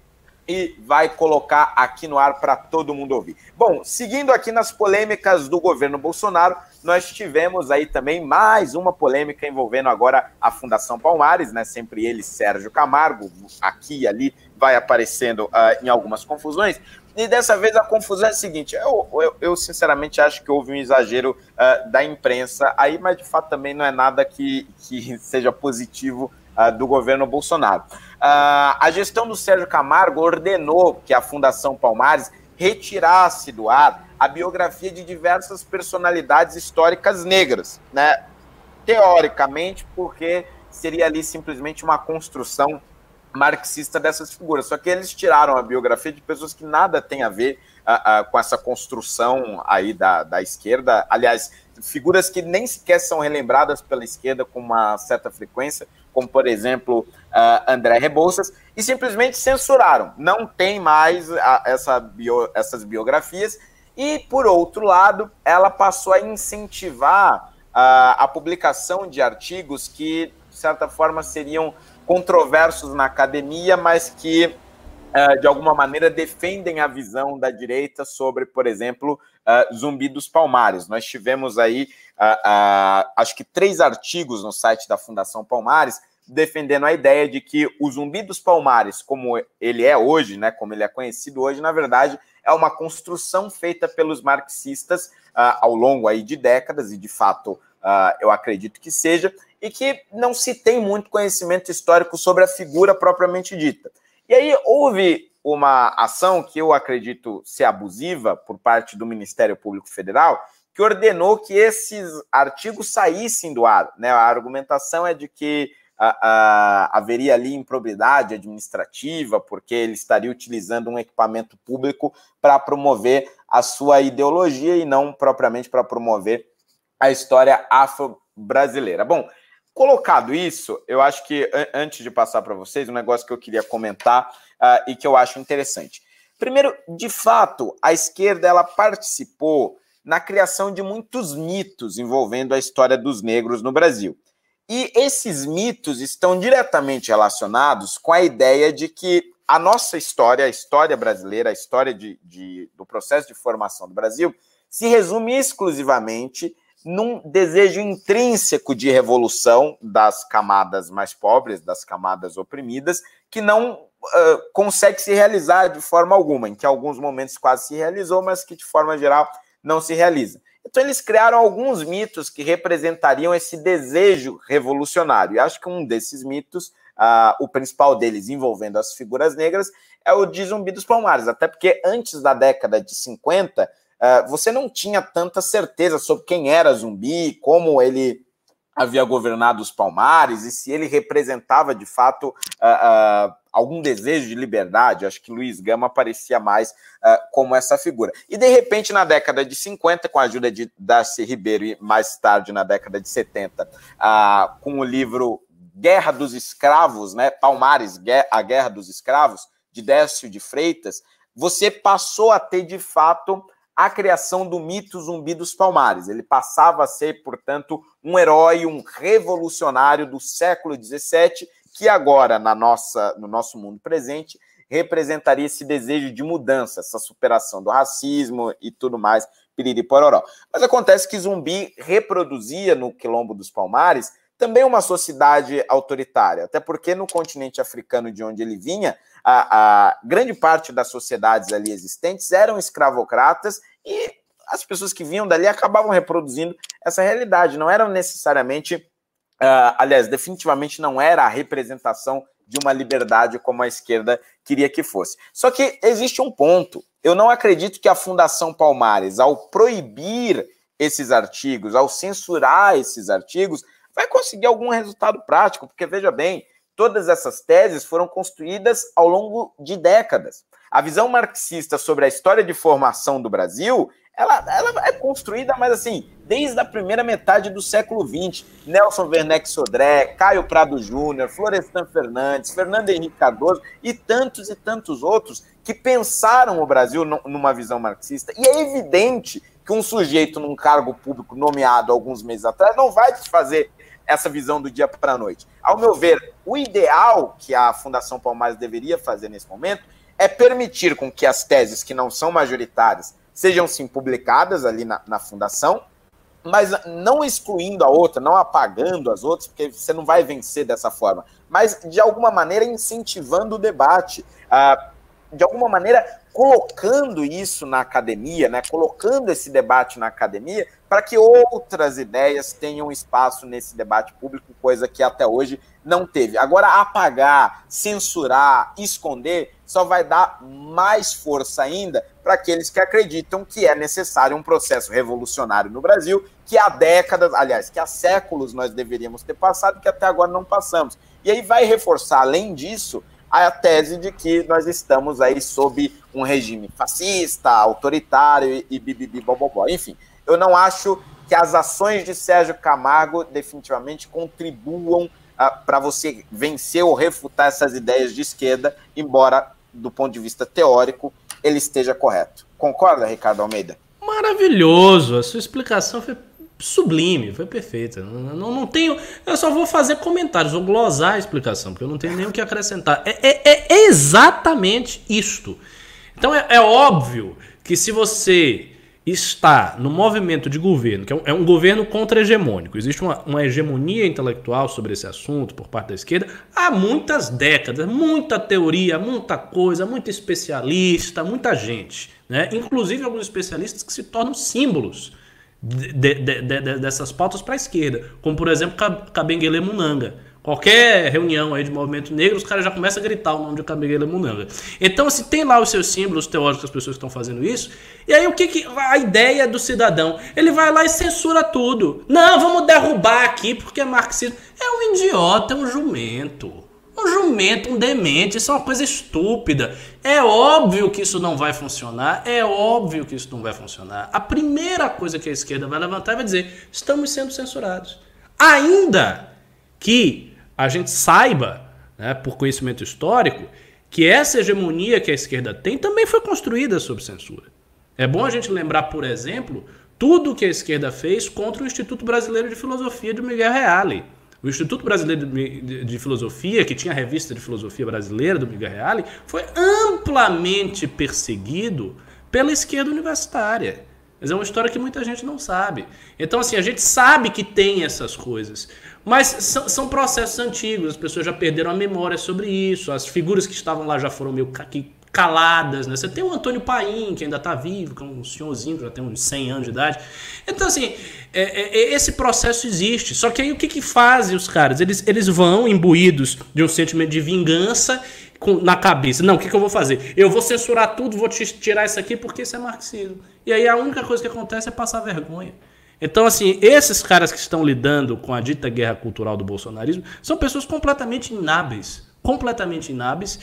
S1: e vai colocar aqui no ar para todo mundo ouvir. Bom, seguindo aqui nas polêmicas do governo Bolsonaro, nós tivemos aí também mais uma polêmica envolvendo agora a Fundação Palmares, né? Sempre ele, Sérgio Camargo, aqui e ali vai aparecendo uh, em algumas confusões. E dessa vez a confusão é a seguinte: eu, eu, eu sinceramente acho que houve um exagero uh, da imprensa aí, mas de fato também não é nada que, que seja positivo uh, do governo Bolsonaro. Uh, a gestão do Sérgio Camargo ordenou que a Fundação Palmares retirasse do ar a biografia de diversas personalidades históricas negras, né? Teoricamente, porque seria ali simplesmente uma construção marxista dessas figuras. Só que eles tiraram a biografia de pessoas que nada tem a ver com essa construção aí da, da esquerda. Aliás, figuras que nem sequer são relembradas pela esquerda com uma certa frequência, como, por exemplo, uh, André Rebouças, e simplesmente censuraram. Não tem mais essa bio, essas biografias. E, por outro lado, ela passou a incentivar a publicação de artigos que, de certa forma, seriam controversos na academia, mas que Uh, de alguma maneira defendem a visão da direita sobre, por exemplo, uh, Zumbi dos Palmares. Nós tivemos aí, acho que três artigos no site da Fundação Palmares defendendo a ideia de que o Zumbi dos Palmares, como ele é hoje, né, como ele é conhecido hoje, na verdade é uma construção feita pelos marxistas ao longo aí de décadas e de fato eu acredito que seja, e que não se tem muito conhecimento histórico sobre a figura propriamente dita. E aí houve uma ação que eu acredito ser abusiva por parte do Ministério Público Federal, que ordenou que esses artigos saíssem do ar. Né? A argumentação é de que haveria ali improbidade administrativa, porque ele estaria utilizando um equipamento público para promover a sua ideologia e não propriamente para promover a história afro-brasileira. Bom, Colocado isso, eu acho que antes de passar para vocês, um negócio que eu queria comentar uh, e que eu acho interessante. Primeiro, de fato, a esquerda ela participou na criação de muitos mitos envolvendo a história dos negros no Brasil. E esses mitos estão diretamente relacionados com a ideia de que a nossa história, a história brasileira, a história de, de, do processo de formação do Brasil, se resume exclusivamente num desejo intrínseco de revolução das camadas mais pobres, das camadas oprimidas, que não uh, consegue se realizar de forma alguma, em que alguns momentos quase se realizou, mas que de forma geral não se realiza. Então eles criaram alguns mitos que representariam esse desejo revolucionário. E acho que um desses mitos, uh, o principal deles envolvendo as figuras negras, é o de Zumbi dos Palmares, até porque antes da década de 50, uh, você não tinha tanta certeza sobre quem era Zumbi, como ele havia governado os Palmares e se ele representava de fato uh, uh, algum desejo de liberdade. Acho que Luiz Gama aparecia mais uh, como essa figura. E de repente, na década de 50, com a ajuda de Darcy Ribeiro e mais tarde na década de 70, com o livro Guerra dos Escravos, né, Palmares, A Guerra dos Escravos, de Décio de Freitas, você passou a ter de fato a criação do mito zumbi dos Palmares. Ele passava a ser, portanto, um herói, um revolucionário do século XVII, que agora, na nossa, no nosso mundo presente, representaria esse desejo de mudança, essa superação do racismo e tudo mais, piriri pororó. Mas acontece que Zumbi reproduzia no Quilombo dos Palmares também uma sociedade autoritária, até porque no continente africano de onde ele vinha, a, a grande parte das sociedades ali existentes eram escravocratas e as pessoas que vinham dali acabavam reproduzindo essa realidade, não eram necessariamente, uh, aliás, definitivamente não era a representação de uma liberdade como a esquerda queria que fosse. Só que existe um ponto. Eu não acredito que a Fundação Palmares, ao proibir esses artigos, ao censurar esses artigos, vai conseguir algum resultado prático, porque veja bem, todas essas teses foram construídas ao longo de décadas. A visão marxista sobre a história de formação do Brasil, ela, ela é construída, mas assim, desde a primeira metade do século XX. Nelson Werneck Sodré, Caio Prado Júnior, Florestan Fernandes, Fernando Henrique Cardoso e tantos e tantos outros que pensaram o Brasil numa visão marxista. E é evidente que um sujeito num cargo público nomeado alguns meses atrás não vai fazer essa visão do dia para a noite. Ao meu ver, o ideal que a Fundação Palmares deveria fazer nesse momento é permitir com que as teses que não são majoritárias sejam sim publicadas ali na, na fundação, mas não excluindo a outra, não apagando as outras, porque você não vai vencer dessa forma, mas de alguma maneira incentivando o debate, uh, de alguma maneira colocando isso na academia, né, colocando esse debate na academia, para que outras ideias tenham espaço nesse debate público, coisa que até hoje não teve. Agora, apagar, censurar, esconder, só vai dar mais força ainda para aqueles que acreditam que é necessário um processo revolucionário no Brasil, que há décadas, aliás, que há séculos nós deveríamos ter passado, que até agora não passamos. E aí vai reforçar, além disso, a tese de que nós estamos aí sob um regime fascista, autoritário e bibibi bobobó. Enfim, eu não acho que as ações de Sérgio Camargo definitivamente contribuam ah, para você vencer ou refutar essas ideias de esquerda, embora, do ponto de vista teórico, ele esteja correto. Concorda, Ricardo Almeida?
S2: Maravilhoso! A sua explicação foi sublime, foi perfeita. Não, não, tenho. Eu só vou fazer comentários, vou glosar a explicação, porque eu não tenho nem o que acrescentar. É, é, é exatamente isto. Então é, é óbvio que se você está no movimento de governo, que é um, é um governo contra-hegemônico, existe uma, uma, hegemonia intelectual sobre esse assunto por parte da esquerda há muitas décadas, muita teoria, muita coisa, muito especialista, muita gente, né? inclusive alguns especialistas que se tornam símbolos de, de, de, dessas pautas para a esquerda, como por exemplo Kabengele Munanga Qualquer reunião aí de movimento negro, os caras já começam a gritar o nome de Cabigueira Munanga. Então, se tem lá os seus símbolos teóricos, as pessoas estão fazendo isso, e aí o que, que a ideia do cidadão? Ele vai lá e censura tudo. Não, vamos derrubar aqui porque é marxismo. É um idiota, é um jumento. Um jumento, um demente, isso é uma coisa estúpida. É óbvio que isso não vai funcionar, é óbvio que isso não vai funcionar. A primeira coisa que a esquerda vai levantar vai dizer: estamos sendo censurados. Ainda que a gente saiba, né, por conhecimento histórico, que essa hegemonia que a esquerda tem também foi construída sob censura. É bom a gente lembrar, por exemplo, tudo que a esquerda fez contra o Instituto Brasileiro de Filosofia de Miguel Reale. O Instituto Brasileiro de Filosofia, que tinha a revista de filosofia brasileira do Miguel Reale, foi amplamente perseguido pela esquerda universitária. Mas é uma história que muita gente não sabe. Então, assim, a gente sabe que tem essas coisas. Mas são, são, processos antigos, as pessoas já perderam a memória sobre isso, as figuras que estavam lá já foram meio caladas, né? Você tem o Antônio Paim, que ainda está vivo, que é um senhorzinho, já tem uns 100 anos de idade. Então, assim, é, é, é, esse processo existe. Só que aí o que, que fazem os caras? Eles, eles vão imbuídos de um sentimento de vingança com, na cabeça. Não, o que, que eu vou fazer? Eu vou censurar tudo, vou te tirar isso aqui porque isso é marxismo. E aí a única coisa que acontece é passar vergonha. Então, assim, esses caras que estão lidando com a dita guerra cultural do bolsonarismo são pessoas completamente inábeis. Completamente inábeis,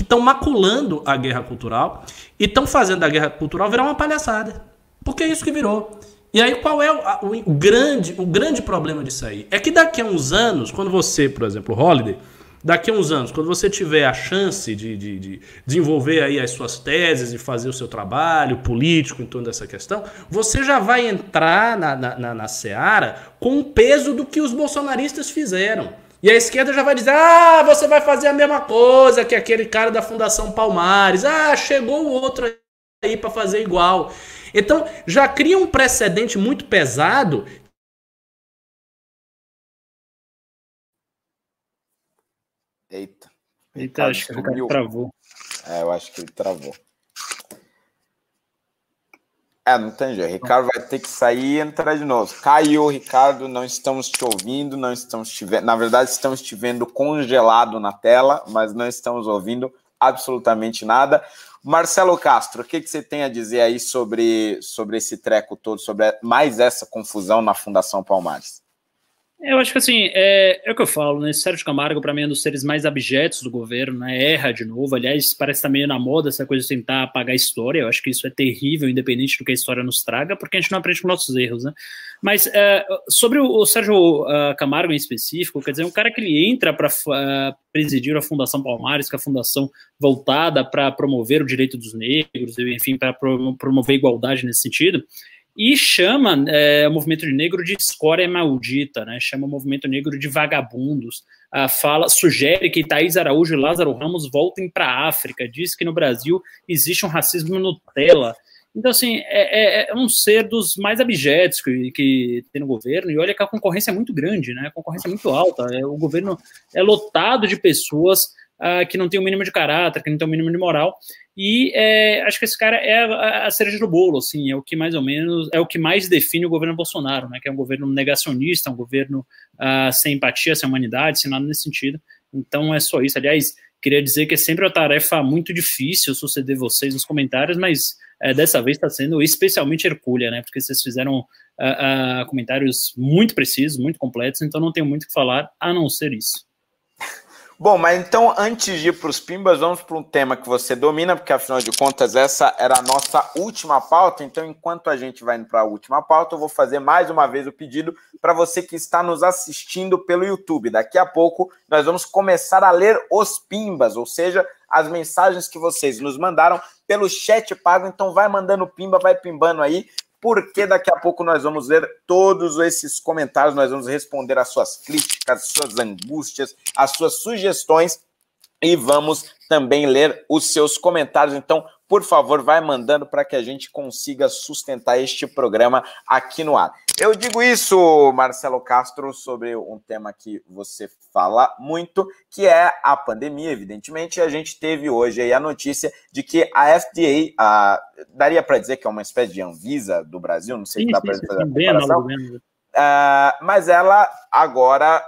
S2: que estão maculando a guerra cultural e estão fazendo a guerra cultural virar uma palhaçada. Porque é isso que virou. E aí, qual é o, o, o, grande, o grande problema disso aí? É que daqui a uns anos, quando você, por exemplo, Holiday, daqui a uns anos, quando você tiver a chance de, de, de, desenvolver aí as suas teses e fazer o seu trabalho político em torno dessa questão, você já vai entrar na, na, na, na seara com o peso do que os bolsonaristas fizeram. E a esquerda já vai dizer: ah, você vai fazer a mesma coisa que aquele cara da Fundação Palmares. Ah, chegou o outro aí para fazer igual. Então, já cria um precedente muito pesado
S1: Eita.
S3: Eita, acho que ele travou.
S1: É, eu acho que ele travou. É, não tem jeito. Ricardo vai ter que sair e entrar de novo. Caiu, Ricardo, não estamos te ouvindo, não estamos te vendo. Na verdade, estamos te vendo congelado na tela, mas não estamos ouvindo absolutamente nada. Marcelo Castro, o que, que você tem a dizer aí sobre, sobre esse treco todo, sobre mais essa confusão na Fundação Palmares?
S3: Eu acho que assim, é, é o que eu falo, né? Sérgio Camargo, para mim, é um dos seres mais abjetos do governo, né? Erra de novo. Aliás, parece estar tá meio na moda essa coisa de tentar apagar a história. Eu acho que isso é terrível, independente do que a história nos traga, porque a gente não aprende com nossos erros, né? Mas é, sobre o, o Sérgio uh, Camargo em específico, quer dizer, um cara que ele entra para uh, ah, presidir a Fundação Palmares, que é a fundação voltada para promover o direito dos negros, enfim, para promover igualdade nesse sentido e chama é, o movimento negro de escória maldita, né? chama o movimento negro de vagabundos, ah, fala, sugere que Thaís Araújo e Lázaro Ramos voltem para a África, diz que no Brasil existe um racismo Nutella. Então, assim, é, é, é um ser dos mais abjetos que, que, tem no governo, e olha que a concorrência é muito grande, né? A concorrência é muito alta. É, o governo é lotado de pessoas uh, que não tem o mínimo de caráter, que não tem o mínimo de moral. E é, acho que esse cara é a, a, cereja do bolo, assim, é o que mais ou menos é o que mais define o governo Bolsonaro, né? Que é um governo negacionista, um governo uh, sem empatia, sem humanidade, sem nada nesse sentido. Então é só isso. Aliás, queria dizer que é sempre uma tarefa muito difícil suceder vocês nos comentários, mas é, dessa vez está sendo especialmente hercúlea, né? Porque vocês fizeram uh, uh, comentários muito precisos, muito completos, então não tenho muito o que falar a não ser isso.
S1: Bom, mas então, antes de ir para os Pimbas, vamos para um tema que você domina, porque afinal de contas, essa era a nossa última pauta. Então, enquanto a gente vai para a última pauta, eu vou fazer mais uma vez o pedido para você que está nos assistindo pelo YouTube. Daqui a pouco, nós vamos começar a ler os Pimbas, ou seja, as mensagens que vocês nos mandaram pelo chat pago. Então, vai mandando Pimba, vai pimbando aí porque daqui a pouco nós vamos ver todos esses comentários, nós vamos responder às suas críticas, às suas angústias, às suas sugestões e vamos também ler os seus comentários. Então, por favor, vai mandando para que a gente consiga sustentar este programa aqui no ar. Eu digo isso, Marcelo Castro, sobre um tema que você fala muito, que é a pandemia, evidentemente. A gente teve hoje aí a notícia de que a FDA, a, daria para dizer que é uma espécie de Anvisa do Brasil, não sei se dá para fazer a comparação, uh, mas ela agora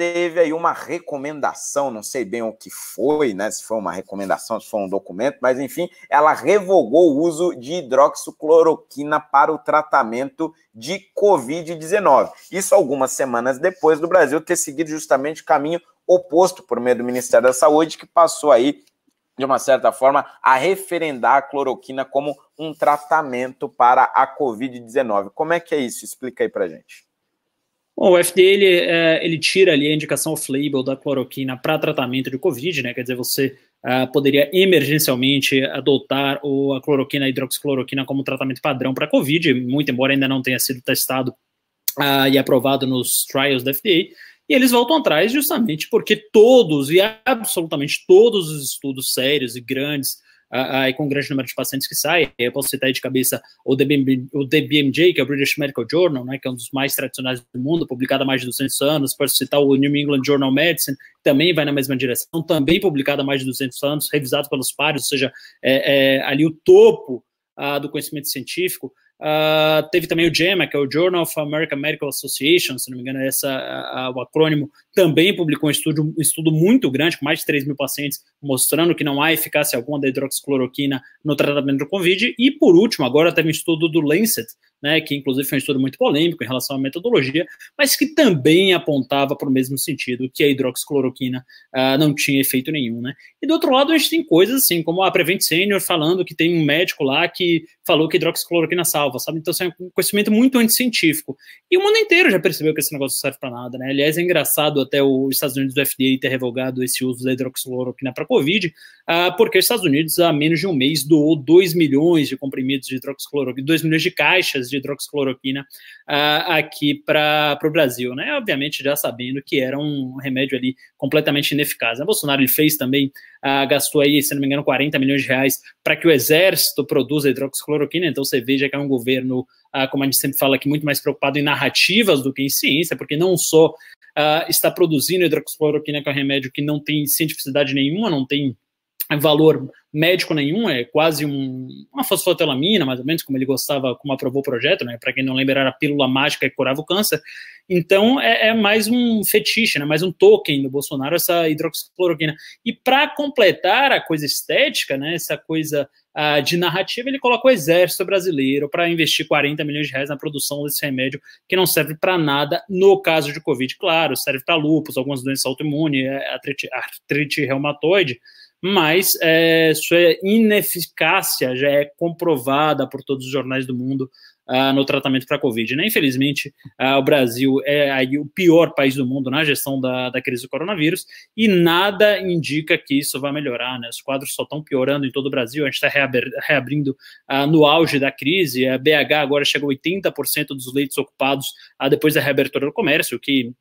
S1: teve aí uma recomendação, não sei bem o que foi, né? Se foi uma recomendação, se foi um documento, mas enfim, ela revogou o uso de hidroxicloroquina para o tratamento de Covid-19. Isso algumas semanas depois do Brasil ter seguido justamente o caminho oposto por meio do Ministério da Saúde, que passou aí de uma certa forma, a referendar a cloroquina como um tratamento para a Covid-19. Como é que é isso? Explica aí para gente.
S3: Bom, o FDA ele, é, ele tira ali a indicação off-label da cloroquina para tratamento de Covid, né? Quer dizer, você uh, poderia emergencialmente adotar o, a cloroquina, a hidroxicloroquina como tratamento padrão para Covid, muito embora ainda não tenha sido testado uh, e aprovado nos trials da FDA. E eles voltam atrás justamente porque todos, e absolutamente todos os estudos sérios e grandes aí com um grande número de pacientes que saem. Eu posso citar aí de cabeça o, DBM, o DBMJ, que é o British Medical Journal, né, que é um dos mais tradicionais do mundo, publicado há mais de 200 anos. Posso citar o New England Journal of Medicine, também vai na mesma direção, também publicado há mais de 200 anos, revisado pelos pares, ou seja, é, é ali o topo ah, do conhecimento científico. Uh, teve também o JAMA, que é o Journal of American Medical Association, se não me engano, essa, a, o acrônimo, também publicou um estudo, um estudo muito grande, com mais de 3 mil pacientes, mostrando que não há eficácia alguma da hidroxicloroquina no tratamento do Covid. E, por último, agora teve um estudo do Lancet, né, que inclusive foi um estudo muito polêmico em relação à metodologia, mas que também apontava para o mesmo sentido, que a hidroxicloroquina uh, não tinha efeito nenhum, né. E do outro lado, a gente tem coisas assim, como a Prevent Senior falando que tem um médico lá que falou que hidroxicloroquina salva, sabe? Então, assim, é um conhecimento muito anticientífico. E o mundo inteiro já percebeu que esse negócio não serve para nada, né? Aliás, é engraçado até os Estados Unidos do FDA ter revogado esse uso da hidroxicloroquina para Covid, uh, porque os Estados Unidos, há menos de um mês, doou 2 milhões de comprimidos de hidroxicloroquina, 2 milhões de caixas de hidroxicloroquina uh, aqui para o Brasil, né? Obviamente, já sabendo que era um remédio ali completamente ineficaz. Né? Bolsonaro ele fez também, uh, gastou aí, se não me engano, 40 milhões de reais para que o exército produza hidroxicloroquina, então você veja que é um governo, uh, como a gente sempre fala aqui, muito mais preocupado em narrativas do que em ciência, porque não só uh, está produzindo hidroxicloroquina, que é um remédio que não tem cientificidade nenhuma, não tem valor médico nenhum, é quase um, uma fosfotelamina, mais ou menos, como ele gostava, como aprovou o projeto, né? Para quem não lembra, era a pílula mágica que curava o câncer. Então, é, é, mais um fetiche, né? mais um token do Bolsonaro, essa hidroxicloroquina. E para completar a coisa estética, né? essa coisa uh, de narrativa, ele coloca o exército brasileiro para investir 40 milhões de reais na produção desse remédio, que não serve para nada no caso de Covid. Claro, serve para lúpus, algumas doenças autoimunes, é, artrite, artrite reumatoide, mas é, sua ineficácia já é comprovada por todos os jornais do mundo uh, no tratamento para a Covid. Né? Infelizmente, uh, o Brasil é aí o pior país do mundo na gestão da, da crise do coronavírus e nada indica que isso vai melhorar. Né? Os quadros só estão piorando em todo o Brasil, a gente está reabrindo uh, no auge da crise, a BH agora chegou a 80% dos leitos ocupados depois da reabertura do comércio, que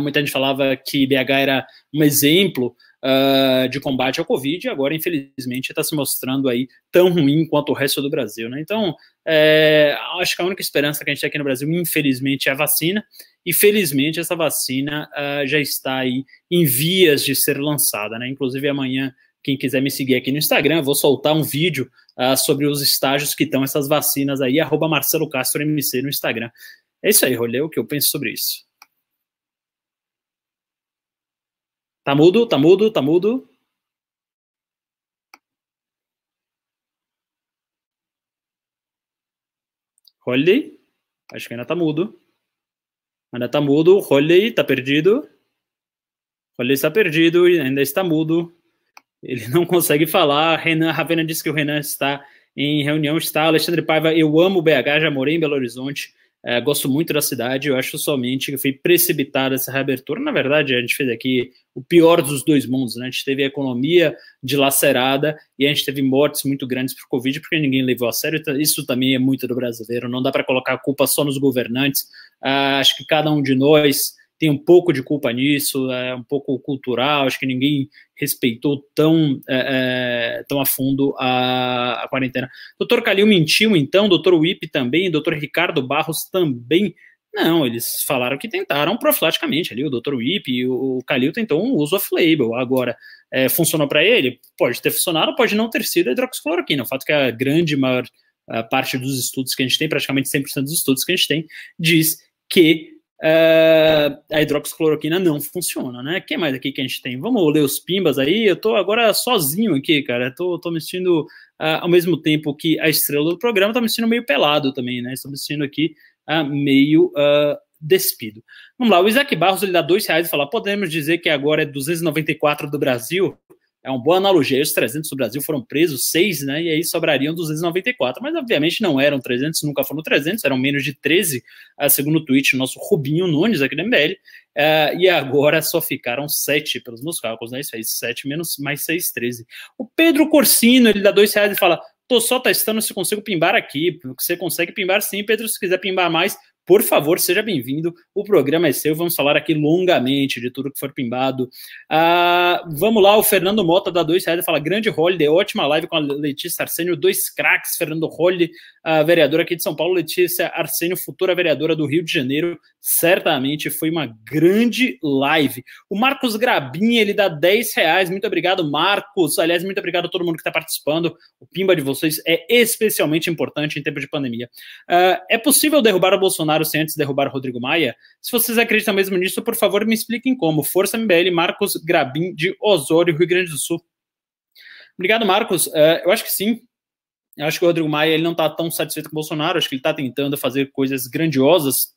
S3: muita gente falava que BH era um exemplo uh, de combate ao Covid, e agora, infelizmente, está se mostrando aí tão ruim quanto o resto do Brasil. Né? Então, é, acho que a única esperança que a gente tem aqui no Brasil, infelizmente, é a vacina, e felizmente essa vacina uh, já está aí em vias de ser lançada. Né? Inclusive, amanhã, quem quiser me seguir aqui no Instagram, vou soltar um vídeo uh, sobre os estágios que estão essas vacinas aí, arroba Marcelo Castro MC no Instagram. É isso aí, Rolê, o que eu penso sobre isso. Tá mudo, tá mudo, tá mudo. Holiday. Acho que ainda tá mudo. Ainda tá mudo. Holiday tá perdido. Holiday está perdido e ainda está mudo. Ele não consegue falar. Renan, Ravena disse que o Renan está em reunião. Está Alexandre Paiva. Eu amo BH, já morei em Belo Horizonte. É, gosto muito da cidade, eu acho somente que foi precipitada essa reabertura. Na verdade, a gente fez aqui o pior dos dois mundos, né? A gente teve a economia dilacerada e a gente teve mortes muito grandes por Covid, porque ninguém levou a sério. Então, isso também é muito do brasileiro, não dá para colocar a culpa só nos governantes. Uh, acho que cada um de nós tem um pouco de culpa nisso, é um pouco cultural, acho que ninguém respeitou tão, é, é, tão a fundo a, a quarentena. Doutor Calil mentiu, então, doutor Wip também, doutor Ricardo Barros também. Não, eles falaram que tentaram profilaticamente ali, o Dr. Wip e o Calil tentou um uso off-label. Agora, é, funcionou para ele? Pode ter funcionado, pode não ter sido a hidroxicloroquina. O fato que a grande maior a parte dos estudos que a gente tem, praticamente 100% dos estudos que a gente tem, diz que uh, a hidroxicloroquina não funciona, né? Quem mais aqui que a gente tem? Vamos ler os pimbas aí. Eu tô agora sozinho aqui, cara. Tô, tô me sentindo, uh, ao mesmo tempo que a estrela do programa, tô me sentindo meio pelado também, né? Estou me sentindo aqui uh, meio despido. Vamos lá, o Isaac Barros ele dá dois reais e fala: podemos dizer que agora é 294 do Brasil? É uma boa analogia. Os 300 do Brasil foram presos, seis, né? E aí sobrariam 294. Mas, obviamente, não eram 300, nunca foram 300, eram menos de 13, uh, segundo o tweet nosso Rubinho Nunes, aqui da MBL. Ah, e agora só ficaram sete, pelos meus cálculos, né? Isso aí, sete menos mais seis, 13. O Pedro Corsino, ele dá dois reais e fala: tô só testando se consigo pimbar aqui. Você consegue pimbar sim, Pedro. Se quiser pimbar mais, por favor, seja bem-vindo. O programa é seu. Vamos falar aqui longamente de tudo que for pimbado. Ah, vamos lá, o Fernando Mota dá dois reais fala: grande holiday, ótima live com a Letícia Arsênio, dois craques, Fernando Holly, a vereadora aqui de São Paulo, Letícia Arsênio, futura vereadora do Rio de Janeiro. Certamente foi uma grande live. O Marcos Grabinha, ele dá 10 reais. Muito obrigado, Marcos. Aliás, muito obrigado a todo mundo que está participando. O Pimba de vocês é especialmente importante em tempo de pandemia. Uh, é possível derrubar o Bolsonaro? Bolsonaro sem antes derrubar o Rodrigo Maia? Se vocês acreditam mesmo nisso, por favor, me expliquem como. Força MBL, Marcos Grabin, de Osório, Rio Grande do Sul. Obrigado, Marcos. Uh, eu acho que sim. Eu acho que o Rodrigo Maia ele não está tão satisfeito com o Bolsonaro, acho que ele está tentando fazer coisas grandiosas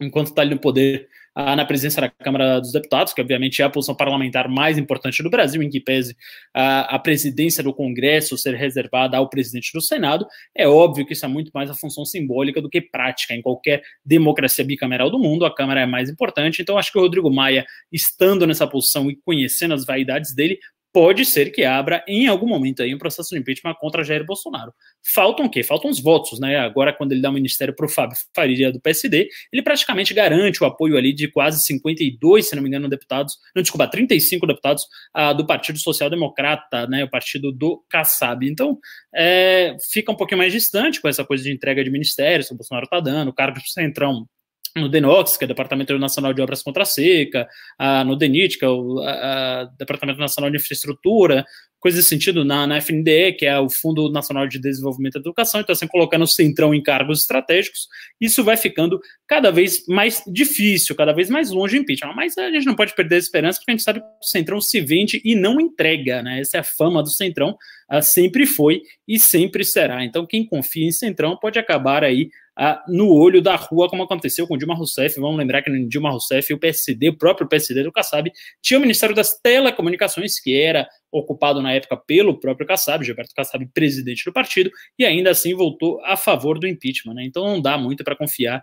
S3: enquanto está ali no poder, ah, na presença da Câmara dos Deputados, que obviamente é a posição parlamentar mais importante do Brasil, em que pese ah, a presidência do Congresso ser reservada ao presidente do Senado, é óbvio que isso é muito mais a função simbólica do que prática. Em qualquer democracia bicameral do mundo, a Câmara é mais importante. Então, acho que o Rodrigo Maia, estando nessa posição e conhecendo as vaidades dele, pode ser que abra em algum momento aí um processo de impeachment contra Jair Bolsonaro. Faltam o quê? Faltam os votos, né? Agora, quando ele dá o ministério para o Fábio Faria do PSD, ele praticamente garante o apoio ali de quase 52, se não me engano, deputados, não, desculpa, 35 deputados uh, do Partido Social Democrata, né? O partido do Kassab. Então, é, fica um pouquinho mais distante com essa coisa de entrega de ministérios o Bolsonaro está dando, o cargo de centrão no DENOX, que é o Departamento Nacional de Obras contra a Seca, a, no DENIT, que é o Departamento Nacional de Infraestrutura, coisas desse sentido, na, na FNDE, que é o Fundo Nacional de Desenvolvimento da Educação, então assim, colocando o Centrão em cargos estratégicos, isso vai ficando cada vez mais difícil, cada vez mais longe do impeachment, mas a gente não pode perder a esperança, porque a gente sabe que o Centrão se vende e não entrega, né, essa é a fama do Centrão, sempre foi e sempre será, então quem confia em Centrão pode acabar aí no olho da rua, como aconteceu com Dilma Rousseff. Vamos lembrar que no Dilma Rousseff, o PSD, o próprio PSD do Kassab, tinha o Ministério das Telecomunicações, que era ocupado na época pelo próprio Kassab, Gilberto Kassab, presidente do partido, e ainda assim voltou a favor do impeachment. Né? Então não dá muito para confiar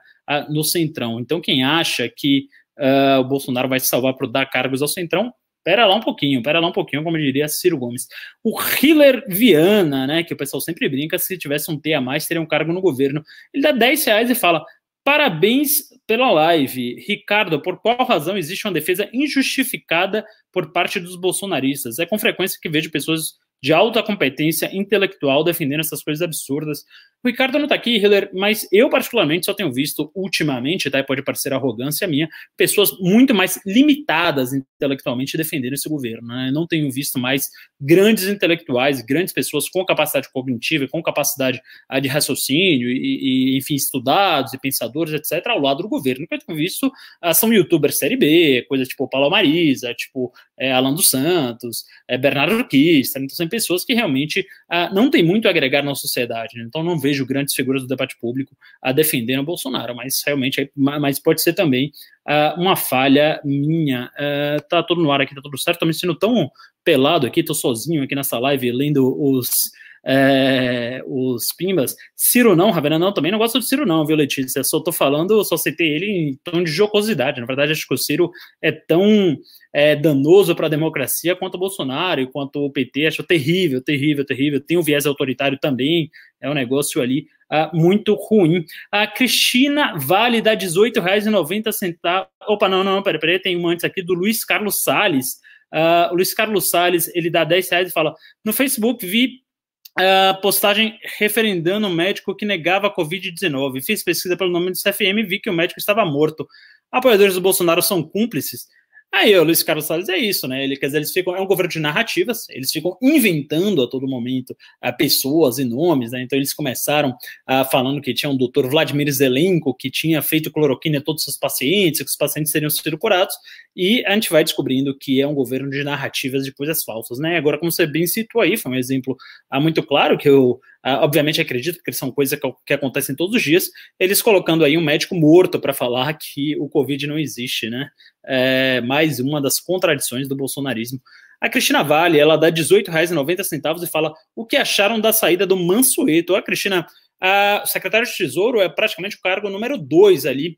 S3: no Centrão. Então quem acha que uh, o Bolsonaro vai se salvar por dar cargos ao Centrão, Pera lá um pouquinho, pera lá um pouquinho, como diria Ciro Gomes. O Hiller Viana, né, que o pessoal sempre brinca, se tivesse um T a mais, teria um cargo no governo. Ele dá 10 reais e fala: Parabéns pela live. Ricardo, por qual razão existe uma defesa injustificada por parte dos bolsonaristas? É com frequência que vejo pessoas de alta competência intelectual defendendo essas coisas absurdas. O Ricardo não está aqui, Hiller, mas eu particularmente só tenho visto ultimamente, tá? Pode parecer arrogância minha, pessoas muito mais limitadas intelectualmente defendendo esse governo. Né? não tenho visto mais grandes intelectuais, grandes pessoas com capacidade cognitiva, com capacidade uh, de raciocínio e, e, enfim, estudados e pensadores, etc., ao lado do governo. O que eu tenho visto uh, são youtubers série B, coisa tipo Paulo Marisa, tipo é, Alan dos Santos, é, Bernardo Kister, então são pessoas que realmente uh, não têm muito a agregar na sociedade. Né? Então não vejo grandes figuras do debate público a defender o Bolsonaro, mas realmente mas pode ser também uh, uma falha minha. Uh, tá tudo no ar aqui, tá tudo certo. Tô me sentindo tão pelado aqui, tô sozinho aqui nessa live lendo os é, os Pimbas. Ciro não, Ravena não, também não gosto do Ciro não, viu, Letícia? Só tô falando, só citei ele em tom de jocosidade. Na verdade, acho que o Ciro é tão é, danoso para a democracia quanto o Bolsonaro e quanto o PT. Acho terrível, terrível, terrível. Tem um viés autoritário também, é um negócio ali uh, muito ruim. A Cristina Vale dá R$18,90. Opa, não, não, peraí, peraí, tem um antes aqui do Luiz Carlos Salles. Uh, o Luiz Carlos Salles, ele dá 10 reais e fala: No Facebook vi Uh, postagem referendando o médico que negava a Covid-19. Fiz pesquisa pelo nome do CFM e vi que o médico estava morto. Apoiadores do Bolsonaro são cúmplices. Aí o Luiz Carlos Salles é isso, né? Ele, quer dizer, eles ficam, é um governo de narrativas, eles ficam inventando a todo momento uh, pessoas e nomes, né? Então eles começaram uh, falando que tinha um doutor Vladimir Zelenko que tinha feito cloroquina a todos os pacientes, que os pacientes seriam sido curados, e a gente vai descobrindo que é um governo de narrativas de coisas falsas, né? Agora, como você bem citou aí, foi um exemplo uh, muito claro que eu Uh, obviamente acredito que são coisas que, que, acontecem todos os dias, eles colocando aí um médico morto para falar que o Covid não existe, né? É mais uma das contradições do bolsonarismo. A Cristina Vale, ela dá R$18,90 e fala o que acharam da saída do Mansueto. A Cristina, a, o secretário de Tesouro é praticamente o cargo número dois ali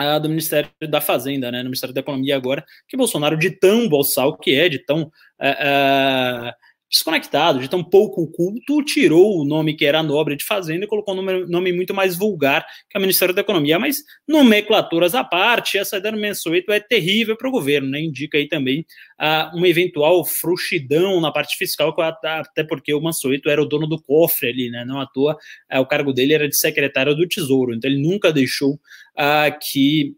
S3: uh, do Ministério da Fazenda, né, no Ministério da Economia agora, que Bolsonaro, de tão bolsal que é, de tão uh, uh, desconectado, de tão pouco culto, tirou o nome que era nobre de Fazenda e colocou um nome, muito mais vulgar, que é o Ministério da Economia. Mas nomenclaturas à parte, essa ideia do Mensueto é terrível para o governo, né? Indica aí também uh, uma eventual frouxidão na parte fiscal, até porque o Mansueto era o dono do cofre ali, né? Não à toa, uh, o cargo dele era de secretário do Tesouro, então ele nunca deixou uh, que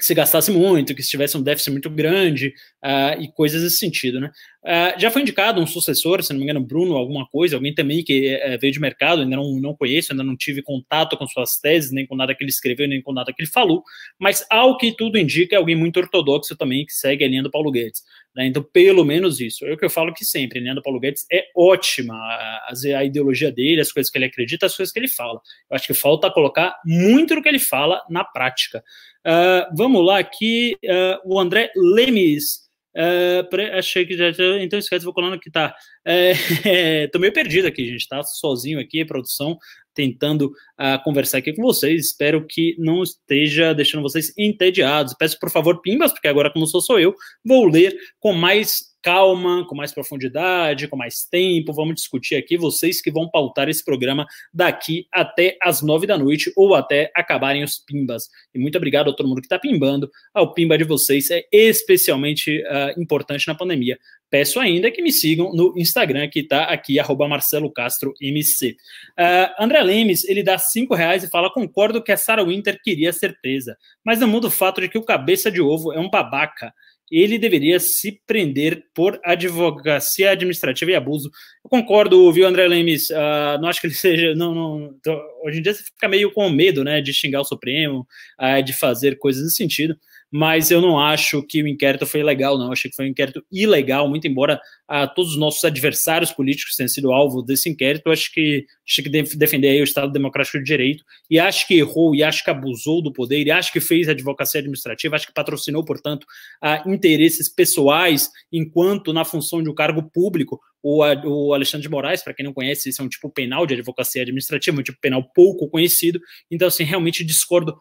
S3: se gastasse muito, que se tivesse um déficit muito grande, uh, e coisas desse sentido, né? Uh, já foi indicado um sucessor, se não me engano, Bruno, alguma coisa, alguém também que uh, veio de mercado, ainda não, não conheço, ainda não tive contato com suas teses, nem com nada que ele escreveu, nem com nada que ele falou, mas ao que tudo indica, é alguém muito ortodoxo também, que segue a linha do Paulo Guedes. Né? Então, pelo menos isso. É o que eu falo que sempre, a linha do Paulo Guedes é ótima, a, a ideologia dele, as coisas que ele acredita, as coisas que ele fala. Eu acho que falta colocar muito do que ele fala na prática. Uh, vamos lá aqui, uh, o André Lemes. Uh, achei que já. Então esquece, vou colando que tá. É, tô meio perdido aqui, gente. Tá sozinho aqui, produção, tentando uh, conversar aqui com vocês. Espero que não esteja deixando vocês entediados. Peço, por favor, pimbas, porque agora, como sou, sou eu, vou ler com mais calma, com mais profundidade, com mais tempo. Vamos discutir aqui, vocês que vão pautar esse programa daqui até as nove da noite ou até acabarem os pimbas. E muito obrigado a todo mundo que está pimbando. Ah, o pimba de vocês é especialmente uh, importante na pandemia. Peço ainda que me sigam no Instagram, que está aqui, arroba Marcelo Castro MC. Uh, André Lemes, ele dá cinco reais e fala: concordo que a Sarah Winter queria ser presa, mas não muda o fato de que o cabeça de ovo é um babaca ele deveria se prender por advocacia administrativa e abuso. Eu concordo, viu, André Lemes? Uh, não acho que ele seja. Não, não, hoje em dia você fica meio com medo né, de xingar o Supremo, uh, de fazer coisas nesse sentido mas eu não acho que o inquérito foi legal, não. Eu achei que foi um inquérito ilegal, muito embora a, ah, todos os nossos adversários políticos tenham sido alvo desse inquérito. Eu acho que tinha que defender aí o Estado Democrático de Direito, e acho que errou, e acho que abusou do poder, e acho que fez advocacia administrativa, acho que patrocinou, portanto, a interesses pessoais, enquanto na função de um cargo público, o, Alexandre de Moraes, para quem não conhece, esse é um tipo penal de advocacia administrativa, um tipo penal pouco conhecido. Então, assim, realmente discordo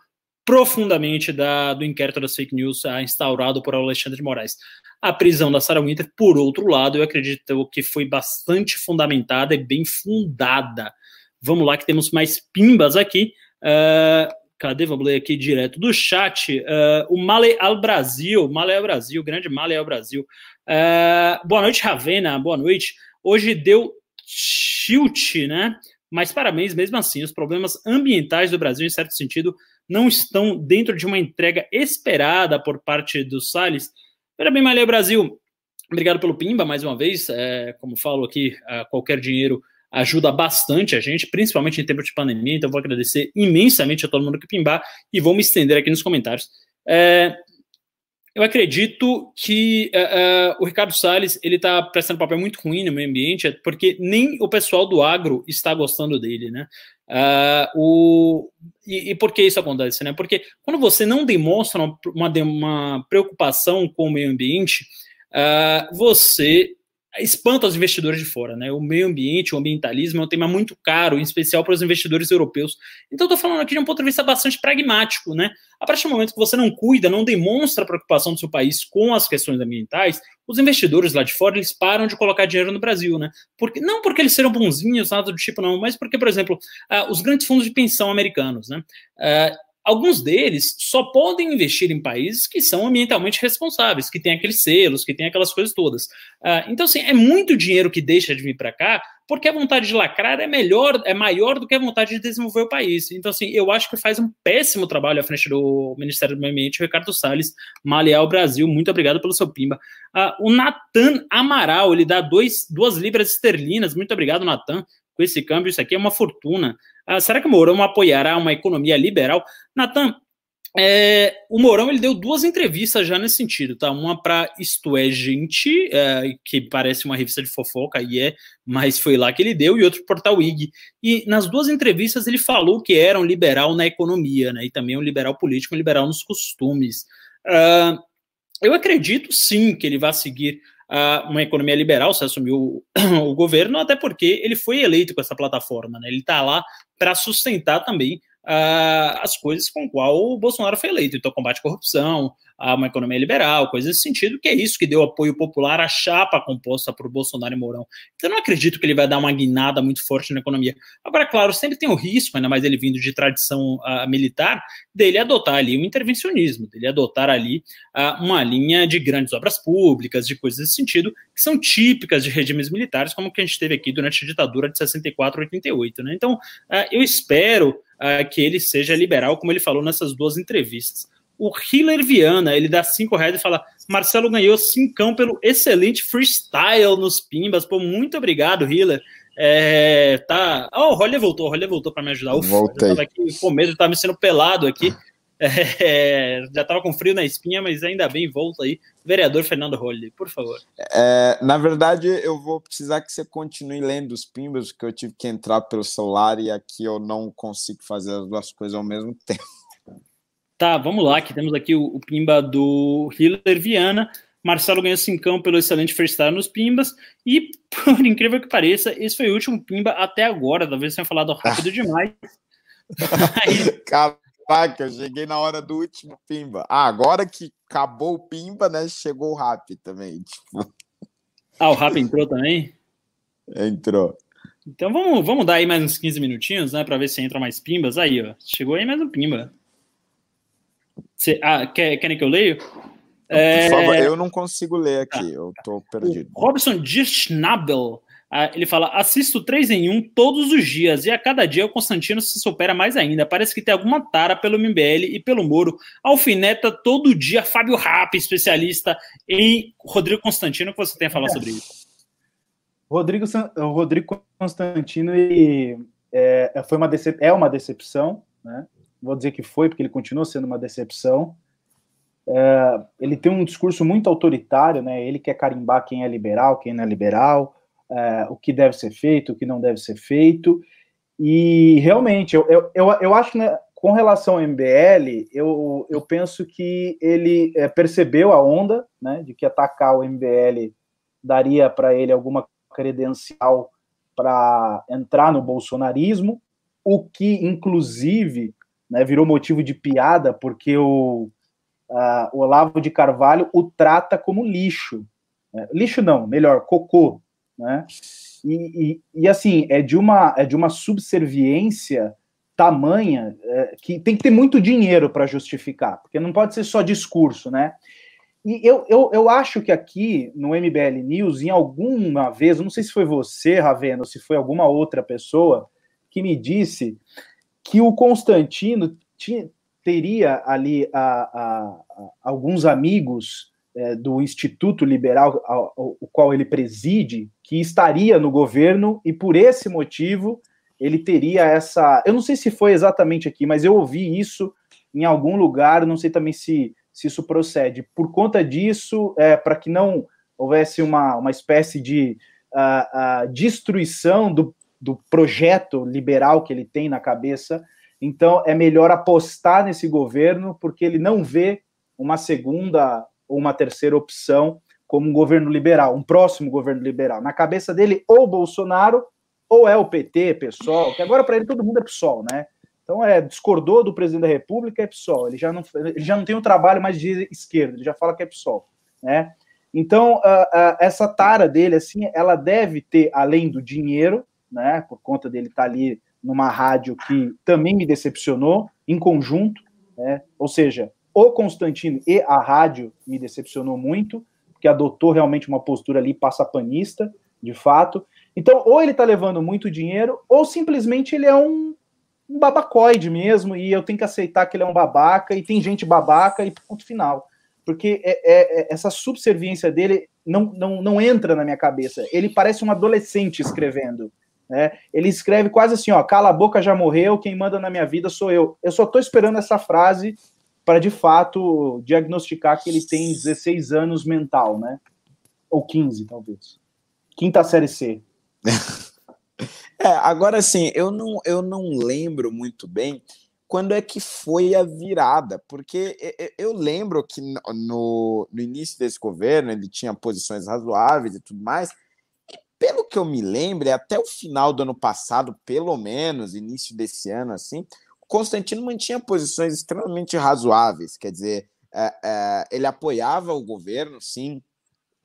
S3: profundamente da, do inquérito das fake news ah, instaurado por Alexandre de Moraes. A prisão da Sarah Winter, por outro lado, eu acredito que foi bastante fundamentada e bem fundada. Vamos lá, que temos mais pimbas aqui. Uh, cadê? Vamos ler aqui direto do chat. Uh, o Male al Brasil, Male al Brasil, grande Male al Brasil. Uh, boa noite, Ravena, boa noite. Hoje deu tilt, né? Mas parabéns, mesmo assim, os problemas ambientais do Brasil, em certo sentido, não estão dentro de uma entrega esperada por parte do Salles. Era bem, Malê Brasil, obrigado pelo Pimba mais uma vez. É, como falo aqui, qualquer dinheiro ajuda bastante a gente, principalmente em tempo de pandemia. Então, vou agradecer imensamente a todo mundo que pimbar e vou me estender aqui nos comentários. É, eu acredito que uh, uh, o Ricardo Salles ele está prestando um papel muito ruim no meio ambiente, porque nem o pessoal do agro está gostando dele, né? Uh, o, e, e, por que isso acontece? Né? Porque quando você não demonstra uma, uma preocupação com o meio ambiente, uh, você espanta os investidores de fora, né? O meio ambiente, o ambientalismo é um tema muito caro, em especial para os investidores europeus. Então, estou falando aqui de um ponto de vista bastante pragmático, né? A partir do momento que você não cuida, não demonstra preocupação do seu país com as questões ambientais, os investidores lá de fora eles param de colocar dinheiro no Brasil, né? Porque não porque eles serão bonzinhos, nada do tipo não, mas porque, por exemplo, uh, os grandes fundos de pensão americanos, né? Uh, alguns deles só podem investir em países que são ambientalmente responsáveis, que têm aqueles selos, que têm aquelas coisas todas. Uh, então, assim, é muito dinheiro que deixa de vir para cá, porque a vontade de lacrar é melhor, é maior do que a vontade de desenvolver o país. Então, assim, eu acho que faz um péssimo trabalho à frente do Ministério do Meio Ambiente, Ricardo Salles, Maleal Brasil. Muito obrigado pelo seu pimba. Uh, o Natan Amaral, ele dá dois, duas libras esterlinas. Muito obrigado, Natan. Com esse câmbio, isso aqui é uma fortuna. Ah, será que o Mourão apoiará uma economia liberal? Natan, é, o Mourão ele deu duas entrevistas já nesse sentido, tá? Uma para Isto é Gente, é, que parece uma revista de fofoca, e é, mas foi lá que ele deu, e outro portal IG. E nas duas entrevistas ele falou que era um liberal na economia, né? E também um liberal político, um liberal nos costumes. Uh, eu acredito sim que ele vai seguir uma economia liberal, se assumiu o, governo, até porque ele foi eleito com essa plataforma, né? Ele está lá para sustentar também uh, as coisas com qual o Bolsonaro foi eleito. Então, combate à corrupção, a uma economia liberal, coisas nesse sentido, que é isso que deu apoio popular à chapa composta por Bolsonaro e Mourão. Então, eu não acredito que ele vai dar uma guinada muito forte na economia. Agora, claro, sempre tem o risco, ainda mais ele vindo de tradição uh, militar, dele adotar ali um intervencionismo, dele adotar ali uh, uma linha de grandes obras públicas, de coisas nesse sentido, que são típicas de regimes militares, como que a gente teve aqui durante a ditadura de 64 a 88. Né? Então, uh, eu espero que ele seja liberal, como ele falou nessas duas entrevistas. O Hiller Viana, ele dá cinco reais e fala: Marcelo ganhou cincão pelo excelente freestyle nos Pimbas. Pô, muito obrigado, Hiller. É, tá. Oh, o Roller voltou, o Roller voltou para me ajudar.
S1: Ufa, Voltei. Eu
S3: tava aqui com medo, tava me sendo pelado aqui. É, já tava com frio na espinha, mas ainda bem, volta aí. Vereador Fernando Roller, por favor.
S1: É, na verdade, eu vou precisar que você continue lendo os pimbas, porque eu tive que entrar pelo celular e aqui eu não consigo fazer as duas coisas ao mesmo tempo.
S3: Tá, vamos lá, que temos aqui o, o Pimba do Hiller Viana. Marcelo ganhou cincão pelo excelente freestyle nos Pimbas. E, por incrível que pareça, esse foi o último Pimba até agora. Talvez tenha falado rápido demais.
S1: Caraca, eu cheguei na hora do último Pimba. Ah, agora que acabou o Pimba, né? Chegou o Rap também. Tipo...
S3: Ah, o Rap entrou também?
S1: Entrou.
S3: Então vamos, vamos dar aí mais uns 15 minutinhos, né? Para ver se entra mais Pimbas. Aí, ó. Chegou aí mais um Pimba. Cê, ah, quer, querem que eu leio?
S1: É... Favor, eu não consigo ler aqui, ah, eu tô perdido.
S3: O Robson Dirschnabel, ah, ele fala: assisto 3 em 1 todos os dias, e a cada dia o Constantino se supera mais ainda. Parece que tem alguma tara pelo MBL e pelo Moro. Alfineta todo dia, Fábio Rapp, especialista em Rodrigo Constantino. O que você tem a falar é. sobre isso?
S4: Rodrigo, o Rodrigo Constantino ele, é, foi uma decep... é uma decepção, né? Vou dizer que foi, porque ele continua sendo uma decepção. É, ele tem um discurso muito autoritário, né? Ele quer carimbar quem é liberal, quem não é liberal, é, o que deve ser feito, o que não deve ser feito. E realmente, eu, eu, eu, eu acho que né, com relação ao MBL, eu, eu penso que ele é, percebeu a onda, né? De que atacar o MBL daria para ele alguma credencial para entrar no bolsonarismo, o que, inclusive, né, virou motivo de piada porque o, o Olavo de Carvalho o trata como lixo. Né? Lixo não, melhor, cocô. Né? E, e, e, assim, é de uma, é de uma subserviência tamanha é, que tem que ter muito dinheiro para justificar, porque não pode ser só discurso, né? E eu, eu, eu acho que aqui no MBL News, em alguma vez, não sei se foi você, Ravena, ou se foi alguma outra pessoa, que me disse que o Constantino tinha, teria ali a, a, a, alguns amigos é, do Instituto Liberal, o qual ele preside, que estaria no governo e por esse motivo ele teria essa. Eu não sei se foi exatamente aqui, mas eu ouvi isso em algum lugar, não sei também se, se isso procede. Por conta disso, é, para que não houvesse uma, uma espécie de uh, uh, destruição do, do projeto liberal que ele tem na cabeça. Então, é melhor apostar nesse governo, porque ele não vê uma segunda ou uma terceira opção como um governo liberal, um próximo governo liberal. Na cabeça dele, ou Bolsonaro, ou é o PT, PSOL, que agora para ele todo mundo é PSOL, né? Então, é, discordou do presidente da República, é PSOL. Ele já não, ele já não tem um trabalho mais de esquerda, ele já fala que é PSOL, né? Então, uh, uh, essa tara dele, assim, ela deve ter, além do dinheiro, né, por conta dele estar tá ali numa rádio que também me decepcionou, em conjunto, né, ou seja, o Constantino e a rádio me decepcionou muito, porque adotou realmente uma postura ali passapanista, de fato. Então, ou ele está levando muito dinheiro, ou simplesmente ele é um, um babacoide mesmo, e eu tenho que aceitar que ele é um babaca, e tem gente babaca, e ponto final. Porque é, é, é, essa subserviência dele não, não, não entra na minha cabeça. Ele parece um adolescente escrevendo. Né? Ele escreve quase assim: ó, cala a boca, já morreu, quem manda na minha vida sou eu. Eu só estou esperando essa frase para de fato diagnosticar que ele tem 16 anos mental, né? Ou 15, talvez. Quinta série C.
S1: é, agora sim, eu não, eu não lembro muito bem quando é que foi a virada, porque eu lembro que no, no início desse governo ele tinha posições razoáveis e tudo mais, pelo que eu me lembro, até o final do ano passado, pelo menos, início desse ano, assim, o Constantino mantinha posições extremamente razoáveis. Quer dizer, é, é, ele apoiava o governo, sim,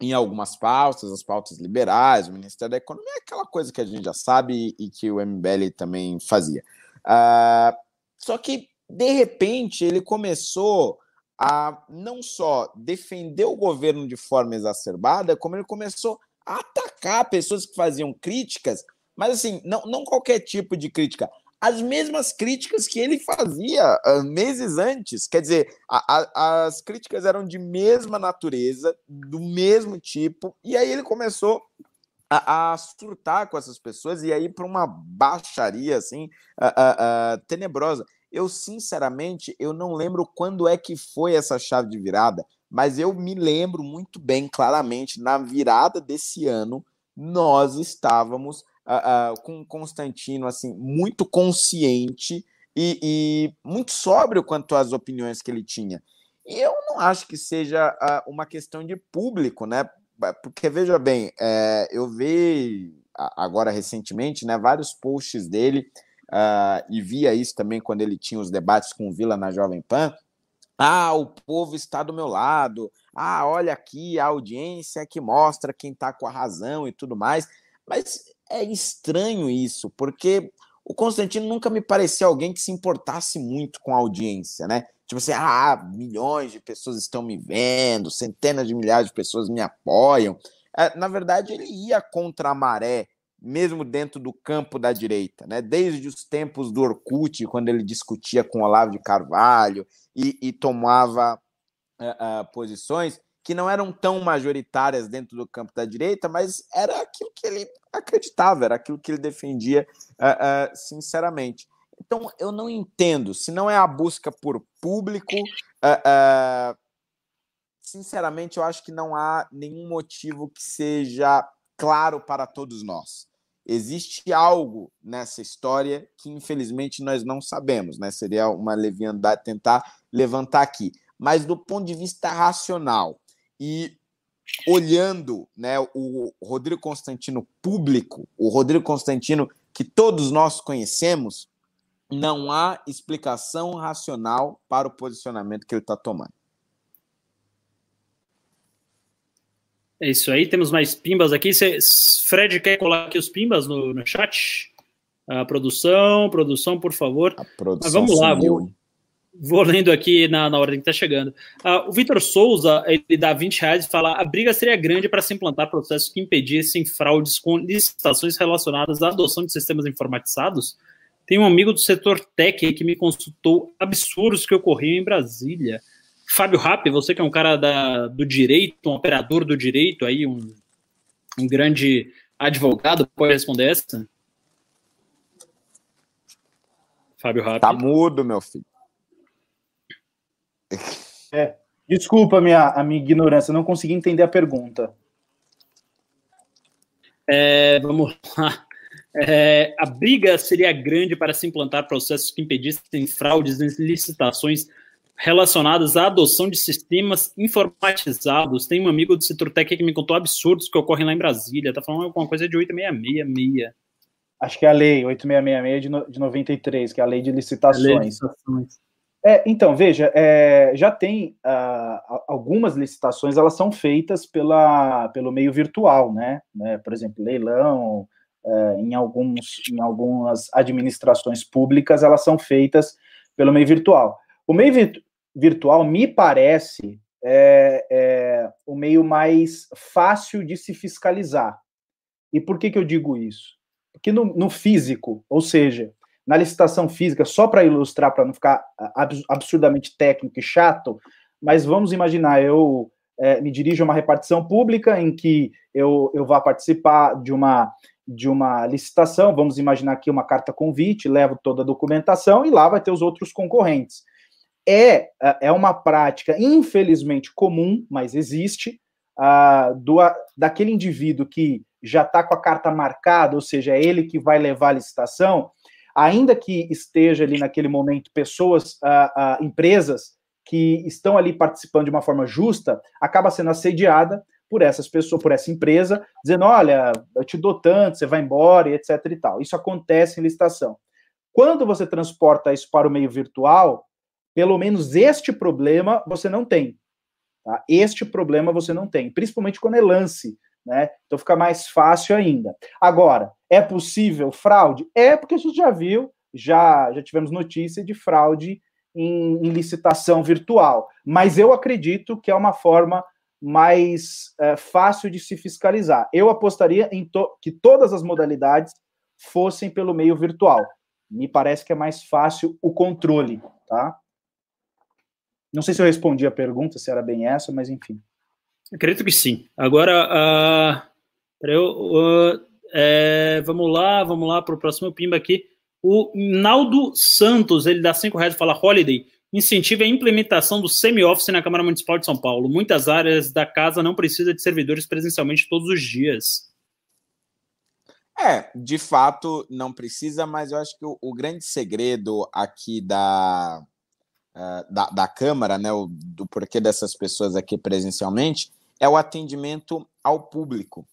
S1: em algumas pautas, as pautas liberais, o Ministério da Economia, aquela coisa que a gente já sabe e que o MBL também fazia. Uh, só que, de repente, ele começou a não só defender o governo de forma exacerbada, como ele começou atacar pessoas que faziam críticas, mas assim, não, não qualquer tipo de crítica, as mesmas críticas que ele fazia uh, meses antes. Quer dizer, a, a, as críticas eram de mesma natureza, do mesmo tipo, e aí ele começou a, a surtar com essas pessoas e aí para uma baixaria assim uh, tenebrosa. Eu, sinceramente, eu não lembro quando é que foi essa chave de virada, mas eu me lembro muito bem, claramente, na virada desse ano, nós estávamos uh, uh, com Constantino assim muito consciente e, e, muito sóbrio quanto às opiniões que ele tinha. E eu não acho que seja uh, uma questão de público, né? Porque veja bem, é, eu vi agora recentemente, né, vários posts dele e via isso também quando ele tinha os debates com o Vila na Jovem Pan. Ah, o povo está do meu lado. Ah, olha aqui a audiência que mostra quem está com a razão e tudo mais. Mas é estranho isso, porque o Constantino nunca me pareceu alguém que se importasse muito com a audiência, né? Tipo assim, ah, milhões de pessoas estão me vendo, centenas de milhares de pessoas me apoiam. É, na verdade, ele ia contra a maré, mesmo dentro do campo da direita, né? Desde os tempos do Orkut, quando ele discutia com Olavo de Carvalho e, e tomava uh, uh, posições, que não eram tão majoritárias dentro do campo da direita, mas era aquilo que ele acreditava, era aquilo que ele defendia uh, sinceramente. Então, eu não entendo, se não é a busca por público, sinceramente, eu acho que não há nenhum motivo que seja claro para todos nós. Existe algo nessa história que, infelizmente, nós não sabemos, né? Seria uma leviandade tentar levantar aqui. Mas, do ponto de vista racional, e olhando né, o Rodrigo Constantino público, o Rodrigo Constantino que todos nós conhecemos, não há explicação racional para o posicionamento que ele está tomando.
S3: É isso aí, temos mais pimbas aqui. Cê, Fred quer colocar aqui os pimbas no, no chat? A produção, produção, por favor. A produção Mas vamos lá, vou, Vou lendo aqui na, na ordem que está chegando. Uh, o Vitor Souza, ele dá 20 reais e fala: a briga seria grande para se implantar processos que impedissem fraudes com licitações relacionadas à adoção de sistemas informatizados. Tem um amigo do setor tech que me consultou absurdos que ocorriam em Brasília. Fábio Rapp, você que é um cara da, do direito, um operador do direito, aí um, um grande advogado, pode responder essa?
S1: Fábio Rapp. Tá mudo, meu filho.
S4: É, desculpa a minha, a minha ignorância, não consegui entender a pergunta.
S3: É, vamos lá. É, a briga seria grande para se implantar processos que impedissem fraudes em licitações relacionadas à adoção de sistemas informatizados. Tem um amigo do setor técnico que me contou absurdos que ocorrem lá em Brasília. Tá falando alguma coisa de 8666.
S4: Acho que é a lei 8666 de, no, de 93, que é a lei de licitações. Lei de licitações. É, então, veja, é, já tem uh, algumas licitações, elas são feitas pela, pelo meio virtual, né? né? Por exemplo, leilão, uh, em, alguns, em algumas administrações públicas, elas são feitas pelo meio virtual. O meio vi virtual, me parece, é, é, o meio mais fácil de se fiscalizar. E por que, que eu digo isso? Porque no, no físico, ou seja, na licitação física, só para ilustrar, para não ficar ah, absurdamente técnico e chato, mas vamos imaginar, eu é, me dirijo a uma repartição pública em que eu, eu vá participar de uma, de uma licitação, vamos imaginar aqui uma carta convite, levo toda a documentação e lá vai ter os outros concorrentes. É, é uma prática, infelizmente, comum, mas existe, uh, do, daquele indivíduo que já está com a carta marcada, ou seja, é ele que vai levar a licitação, ainda que esteja ali naquele momento pessoas, uh, uh, empresas que estão ali participando de uma forma justa, acaba sendo assediada por essas pessoas, por essa empresa, dizendo, olha, eu te dou tanto, você vai embora, e etc e tal. Isso acontece em licitação. Quando você transporta isso para o meio virtual, pelo menos este problema você não tem. Tá? Este problema você não tem, principalmente quando é lance né? Então fica mais fácil ainda. Agora, é possível fraude? É porque a gente já viu, já, já tivemos notícia de fraude em, em licitação virtual. Mas eu acredito que é uma forma mais é, fácil de se fiscalizar. Eu apostaria em to que todas as modalidades fossem pelo meio virtual. Me parece que é mais fácil o controle, tá? Não sei se eu respondi a pergunta, se era bem essa, mas enfim.
S3: Acredito que sim. Agora, uh, eu, uh, é, vamos lá, vamos lá para o próximo pimba aqui. O Naldo Santos, ele dá cinco reais e fala Holiday, incentiva a implementação do semi-office na Câmara Municipal de São Paulo. Muitas áreas da casa não precisam de servidores presencialmente todos os dias.
S1: É, de fato não precisa, mas eu acho que o, o grande segredo aqui da, da, da, Câmara, né, o, do porquê dessas pessoas aqui presencialmente, é o atendimento ao público.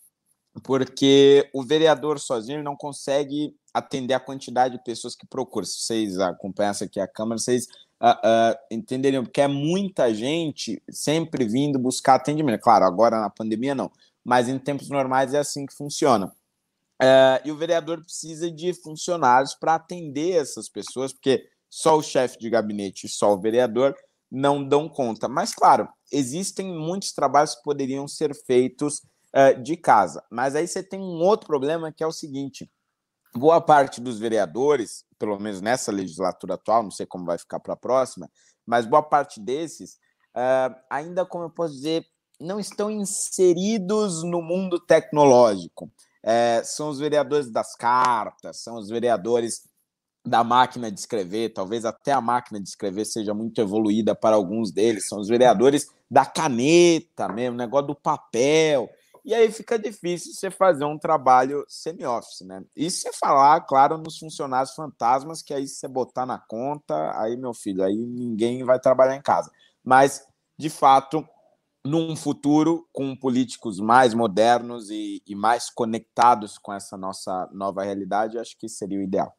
S1: Porque o vereador sozinho não consegue atender a quantidade de pessoas que procuram. Se vocês acompanham aqui a Câmara, vocês uh, uh, entenderiam, porque é muita gente sempre vindo buscar atendimento. Claro, agora na pandemia não, mas em tempos normais é assim que funciona. Uh, e o vereador precisa de funcionários para atender essas pessoas, porque só o chefe de gabinete e só o vereador não dão conta. Mas, claro, existem muitos trabalhos que poderiam ser feitos uh, de casa. Mas aí você tem um outro problema que é o seguinte: boa parte dos vereadores, pelo menos nessa legislatura atual, não sei como vai ficar para a próxima, mas boa parte desses, uh, ainda, como eu posso dizer, não estão inseridos no mundo tecnológico é, são os vereadores das cartas, são os vereadores da máquina de escrever, talvez até a máquina de escrever seja muito evoluída para alguns deles, são os vereadores da caneta mesmo, negócio do papel. E aí fica difícil você fazer um trabalho semi-office, né? E você falar, claro, nos funcionários fantasmas, que aí você botar na conta, aí, meu filho, aí ninguém vai trabalhar em casa. Mas, de fato, num futuro com políticos mais modernos e, e, mais conectados com essa nossa nova realidade, acho que seria o ideal.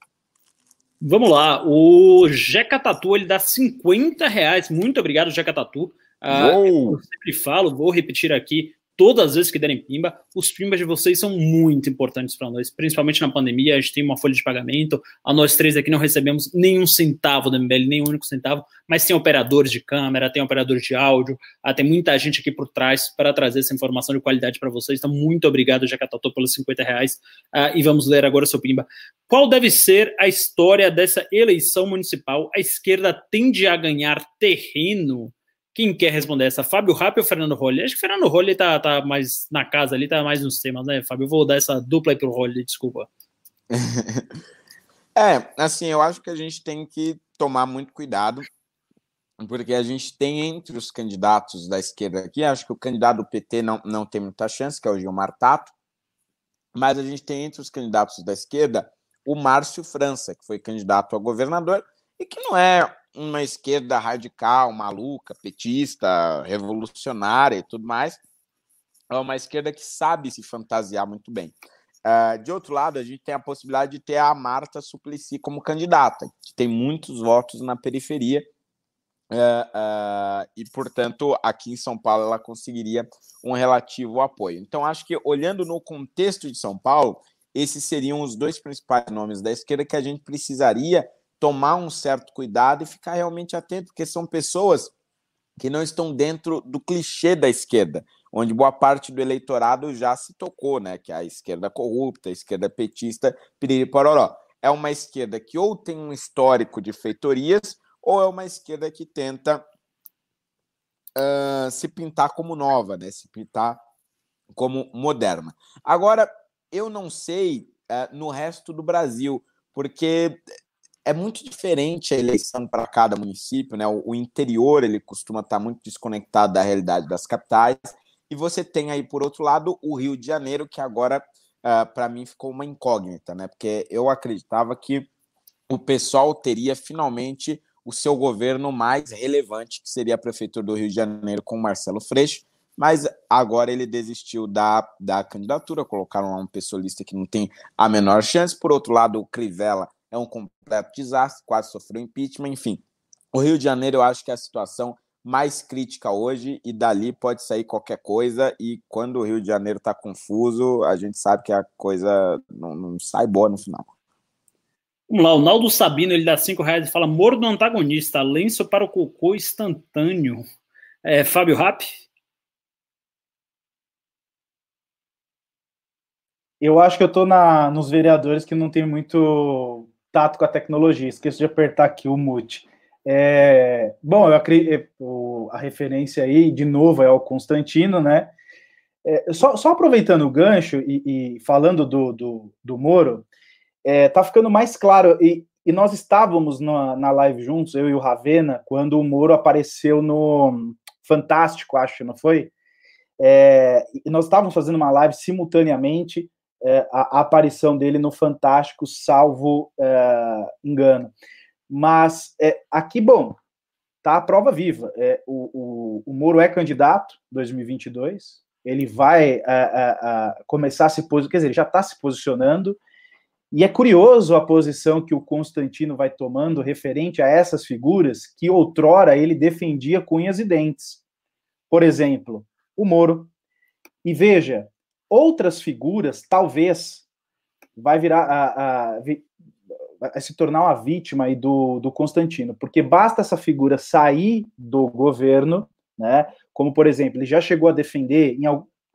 S3: Vamos lá, o Jeca Tatu ele dá 50 reais. Muito obrigado, Jeca Tatu. Uh, eu sempre falo, vou repetir aqui: todas as vezes que derem pimba, os pimbas de vocês são muito importantes para nós, principalmente na pandemia. A gente tem uma folha de pagamento, a nós três aqui não recebemos nenhum centavo do MBL, nem um único centavo, mas tem operadores de câmera, tem operadores de áudio, ah, tem muita gente aqui por trás para trazer essa informação de qualidade para vocês. Então, muito obrigado, Jacatotô, pelos 50 reais. Ah, e vamos ler agora o seu pimba. Qual deve ser a história dessa eleição municipal? A esquerda tende a ganhar terreno? Quem quer responder essa? Fábio Rapp ou Fernando Rolli? Acho que Fernando Rolli tá, tá mais na casa ali, tá mais nos temas, né, Fábio? Eu vou dar essa dupla aí pro Rolli, desculpa.
S1: é, assim, eu acho que a gente tem que tomar muito cuidado, porque a gente tem entre os candidatos da esquerda aqui, acho que o candidato do PT não, não tem muita chance, que é o Gilmar Tato, mas a gente tem entre os candidatos da esquerda o Márcio França, que foi candidato a governador e que não é uma esquerda radical, maluca, petista, revolucionária e tudo mais. É uma esquerda que sabe se fantasiar muito bem. Uh, de outro lado, a gente tem a possibilidade de ter a Marta Suplicy como candidata, que tem muitos votos na periferia, uh, uh, e, portanto, aqui em São Paulo ela conseguiria um relativo apoio. Então, acho que, olhando no contexto de São Paulo, esses seriam os dois principais nomes da esquerda que a gente precisaria tomar um certo cuidado e ficar realmente atento, porque são pessoas que não estão dentro do clichê da esquerda, onde boa parte do eleitorado já se tocou, né? Que é a esquerda corrupta, a esquerda petista, piriri pororó. É uma esquerda que ou tem um histórico de feitorias, ou é uma esquerda que tenta uh, se pintar como nova, né? Se pintar como moderna. Agora, eu não sei uh, no resto do Brasil, porque é muito diferente a eleição para cada município, né? O, o, interior ele costuma estar muito desconectado da realidade das capitais. E você tem aí, por outro lado, o Rio de Janeiro, que agora, uh, ah, para mim, ficou uma incógnita, né? Porque eu acreditava que o pessoal teria finalmente o seu governo mais relevante, que seria a Prefeitura do Rio de Janeiro com Marcelo Freixo, mas agora ele desistiu da, da candidatura, colocaram lá um pessoalista que não tem a menor chance. Por outro lado, o Crivella é um completo desastre, quase sofreu impeachment, enfim. O Rio de Janeiro, eu acho que é a situação mais crítica hoje, e dali pode sair qualquer coisa, e quando o Rio de Janeiro está confuso, a gente sabe que a coisa não, não, sai boa no final.
S3: Vamos lá, o Naldo Sabino, ele dá cinco reais e fala, moro do antagonista, lenço para o cocô instantâneo. É, Fábio Rapp?
S4: Eu acho que eu estou nos vereadores que não tem muito tato com a tecnologia. Esqueço de apertar aqui o mute. É, bom, eu acredito, a referência aí, de novo, é o Constantino, né? É, só, só, aproveitando o gancho e, e falando do, do, do Moro, é, tá ficando mais claro, e, e nós estávamos na, na live juntos, eu e o Ravena, quando o Moro apareceu no Fantástico, acho, não foi? É, e nós estávamos fazendo uma live simultaneamente, é, a, a, aparição dele no Fantástico, salvo é, engano. Mas é, aqui, bom, tá a prova viva. É, o, o, o Moro é candidato 2022, ele vai a, a, a começar a se posicionar, quer dizer, ele já está se posicionando, e é curioso a posição que o Constantino vai tomando referente a essas figuras que outrora ele defendia com unhas e dentes. Por exemplo, o Moro. E veja, outras figuras, talvez, vai virar a, a, a se tornar uma vítima aí do, do Constantino, porque basta essa figura sair do governo, né? Como por exemplo, ele já chegou a defender, em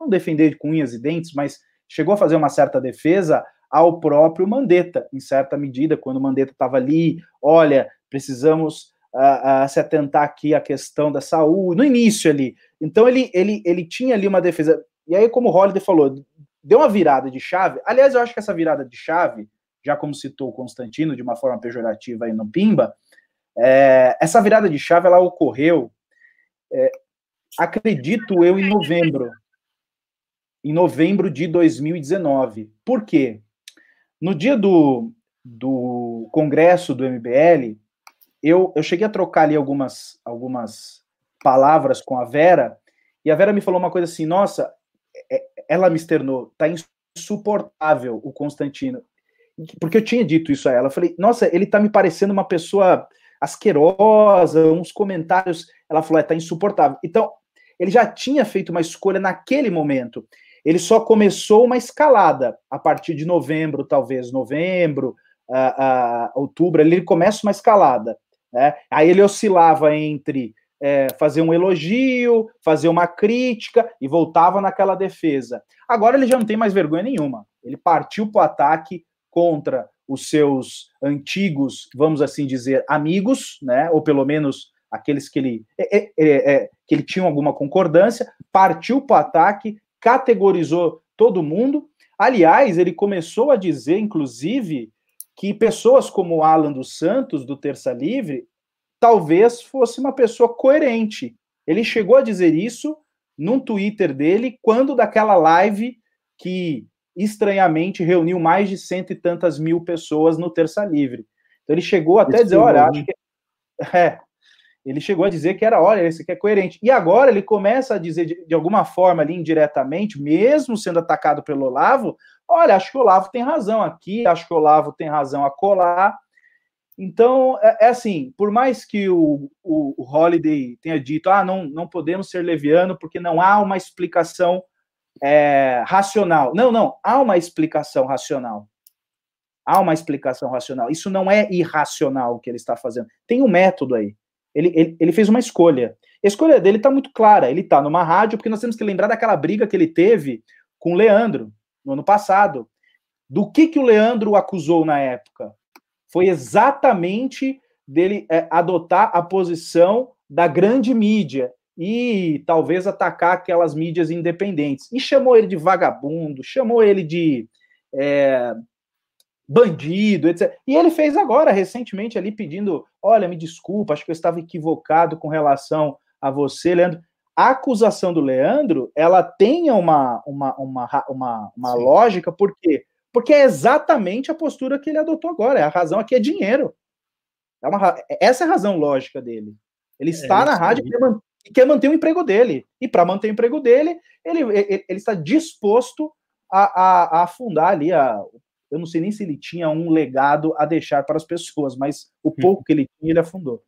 S4: não defender com unhas e dentes, mas chegou a fazer uma certa defesa ao próprio Mandetta, em certa medida, quando Mandetta estava ali, olha, precisamos uh, uh, se atentar aqui à questão da saúde, no início ali. Então ele, ele, ele tinha ali uma defesa. E aí, como o Holliday falou, deu uma virada de chave. Aliás, eu acho que essa virada de chave, já como citou o Constantino de uma forma pejorativa aí no Pimba, é, essa virada de chave ela ocorreu, é, acredito eu, em novembro. Em novembro de 2019. Por quê? No dia do, do congresso do MBL, eu, eu cheguei a trocar ali algumas, algumas palavras com a Vera, e a Vera me falou uma coisa assim: nossa, ela me externou, tá insuportável o Constantino. Porque eu tinha dito isso a ela. Eu falei, nossa, ele tá me parecendo uma pessoa asquerosa, uns comentários. Ela falou, é, tá insuportável. Então, ele já tinha feito uma escolha naquele momento. Ele só começou uma escalada a partir de novembro, talvez novembro, uh, uh, outubro. Ele começa uma escalada. Né? Aí ele oscilava entre é, fazer um elogio, fazer uma crítica e voltava naquela defesa. Agora ele já não tem mais vergonha nenhuma. Ele partiu para o ataque contra os seus antigos, vamos assim dizer, amigos, né? Ou pelo menos aqueles que ele, é, é, é, é que ele tinha alguma concordância, partiu para o ataque, categorizou todo mundo. Aliás, ele começou a dizer, inclusive, que pessoas como Alan dos Santos, do Terça Livre, talvez fosse uma pessoa coerente. Ele chegou a dizer isso num Twitter dele, quando daquela live que estranhamente reuniu mais de cento e tantas mil pessoas no Terça Livre. Então ele chegou até a dizer, olha, acho que é, ele chegou a dizer que era, olha, esse aqui é coerente. E agora ele começa a dizer de, de alguma forma ali indiretamente, mesmo sendo atacado pelo Olavo, olha, acho que o Olavo tem razão aqui, acho que o Olavo tem razão a colar. Então, é, é assim, por mais que o, o, o, Holiday tenha dito, ah, não, não podemos ser leviano porque não há uma explicação é, racional. Não, não, há uma explicação racional. Há uma explicação racional. Isso não é irracional o que ele está fazendo. Tem um método aí. Ele, ele, ele fez uma escolha. A escolha dele está muito clara. Ele está numa rádio, porque nós temos que lembrar daquela briga que ele teve com o Leandro no ano passado. Do que, que o Leandro acusou na época? Foi exatamente dele é, adotar a posição da grande mídia e talvez atacar aquelas mídias independentes. E chamou ele de vagabundo, chamou ele de é, bandido, etc. E ele fez agora, recentemente, ali pedindo: olha, me desculpa, acho que eu estava equivocado com relação a você, Leandro. A acusação do Leandro, ela tem uma, uma, uma, uma, uma lógica, por quê? Porque é exatamente a postura que ele adotou agora. A razão aqui é dinheiro. É uma, essa é a razão lógica dele. Ele é, está é, na rádio e quer, quer, manter o emprego dele. E para manter o emprego dele, ele, ele, ele está disposto a, a, a, afundar ali. A, eu não sei nem se ele tinha um legado a deixar para as pessoas, mas o pouco que ele tinha, ele afundou.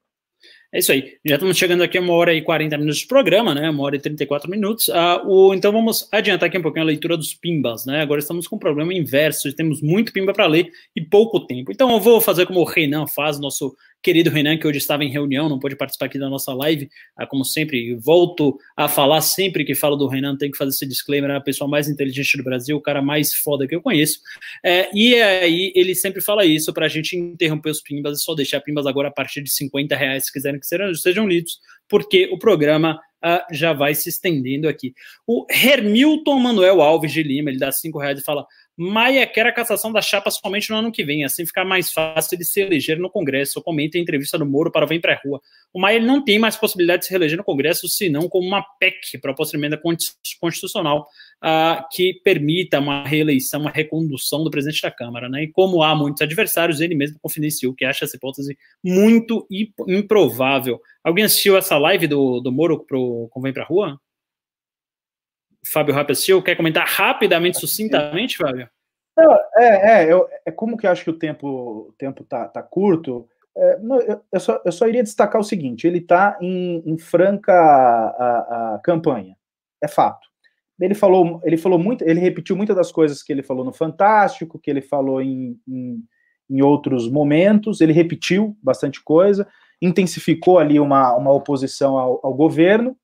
S3: É isso aí. Já estamos chegando aqui a uma hora e 40 minutos de programa, né? Uma hora e 34 minutos. Uh, o, então vamos adiantar aqui um pouquinho a leitura dos pimbas, né? Agora estamos com um problema inverso, temos muito pimba para ler e pouco tempo. Então eu vou fazer como o Renan faz, nosso querido Renan, que hoje estava em reunião, não pôde participar aqui da nossa live, ah, como sempre, volto a falar sempre que falo do Renan, tem que fazer esse disclaimer, é a pessoa mais inteligente do Brasil, o cara mais foda que eu conheço, é, e aí ele sempre fala isso para a gente interromper os pimbas e só deixar pimbas agora a partir de 50 reais, se quiserem que sejam, sejam lidos, porque o programa uh, já vai se estendendo aqui. O Hermilton Manuel Alves de Lima, ele dá cinco reais e fala: Maia quer a cassação da chapa somente no ano que vem, assim ficar mais fácil de se eleger no Congresso. Comenta em entrevista do Moro para o Vem Pra Rua. O Maia não tem mais possibilidade de se reeleger no Congresso, senão como uma PEC, proposta de emenda constitucional, uh, que permita uma reeleição, uma recondução do presidente da Câmara. Né? E como há muitos adversários, ele mesmo confidenciou que acha essa hipótese muito improvável. Alguém assistiu essa live do, do Moro para o Vem Pra Rua? Fábio Rappi assistiu. Quer comentar rapidamente, sucintamente, Fábio?
S4: Não, é, é, eu, é como que eu acho que o tempo, o tempo tá, tá curto. É, não, eu, eu, só, eu só iria destacar o seguinte: ele está em, em, franca a, a campanha, é fato. Ele falou, ele falou muito, ele repetiu muitas das coisas que ele falou no Fantástico, que ele falou em, em, em outros momentos. Ele repetiu bastante coisa, intensificou ali uma, uma oposição ao, ao governo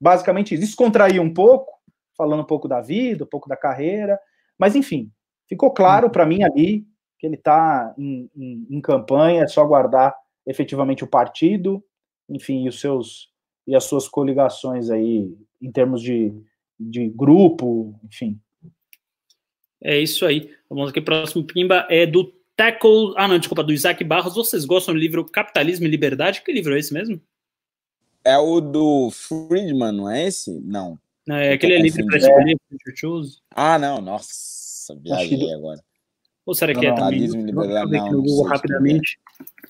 S4: basicamente descontrair um pouco, falando um pouco da vida, um pouco da carreira, mas enfim, ficou claro para mim ali que ele está em, em, em, campanha, é só guardar efetivamente o partido, enfim, e os seus e as suas coligações aí em termos de, de grupo, enfim.
S3: É isso aí. Vamos aqui, próximo Pimba é do Tackle, ah não, desculpa, do Isaac Barros. Vocês gostam do livro Capitalismo e Liberdade? Que livro é esse mesmo?
S1: É o do Friedman, não é esse? Não.
S3: Não, é aquele ali que para escolher, choose.
S1: Ah, não, nossa, viajei agora.
S3: Ou será que é Capitalismo e liberdade, não, rapidamente.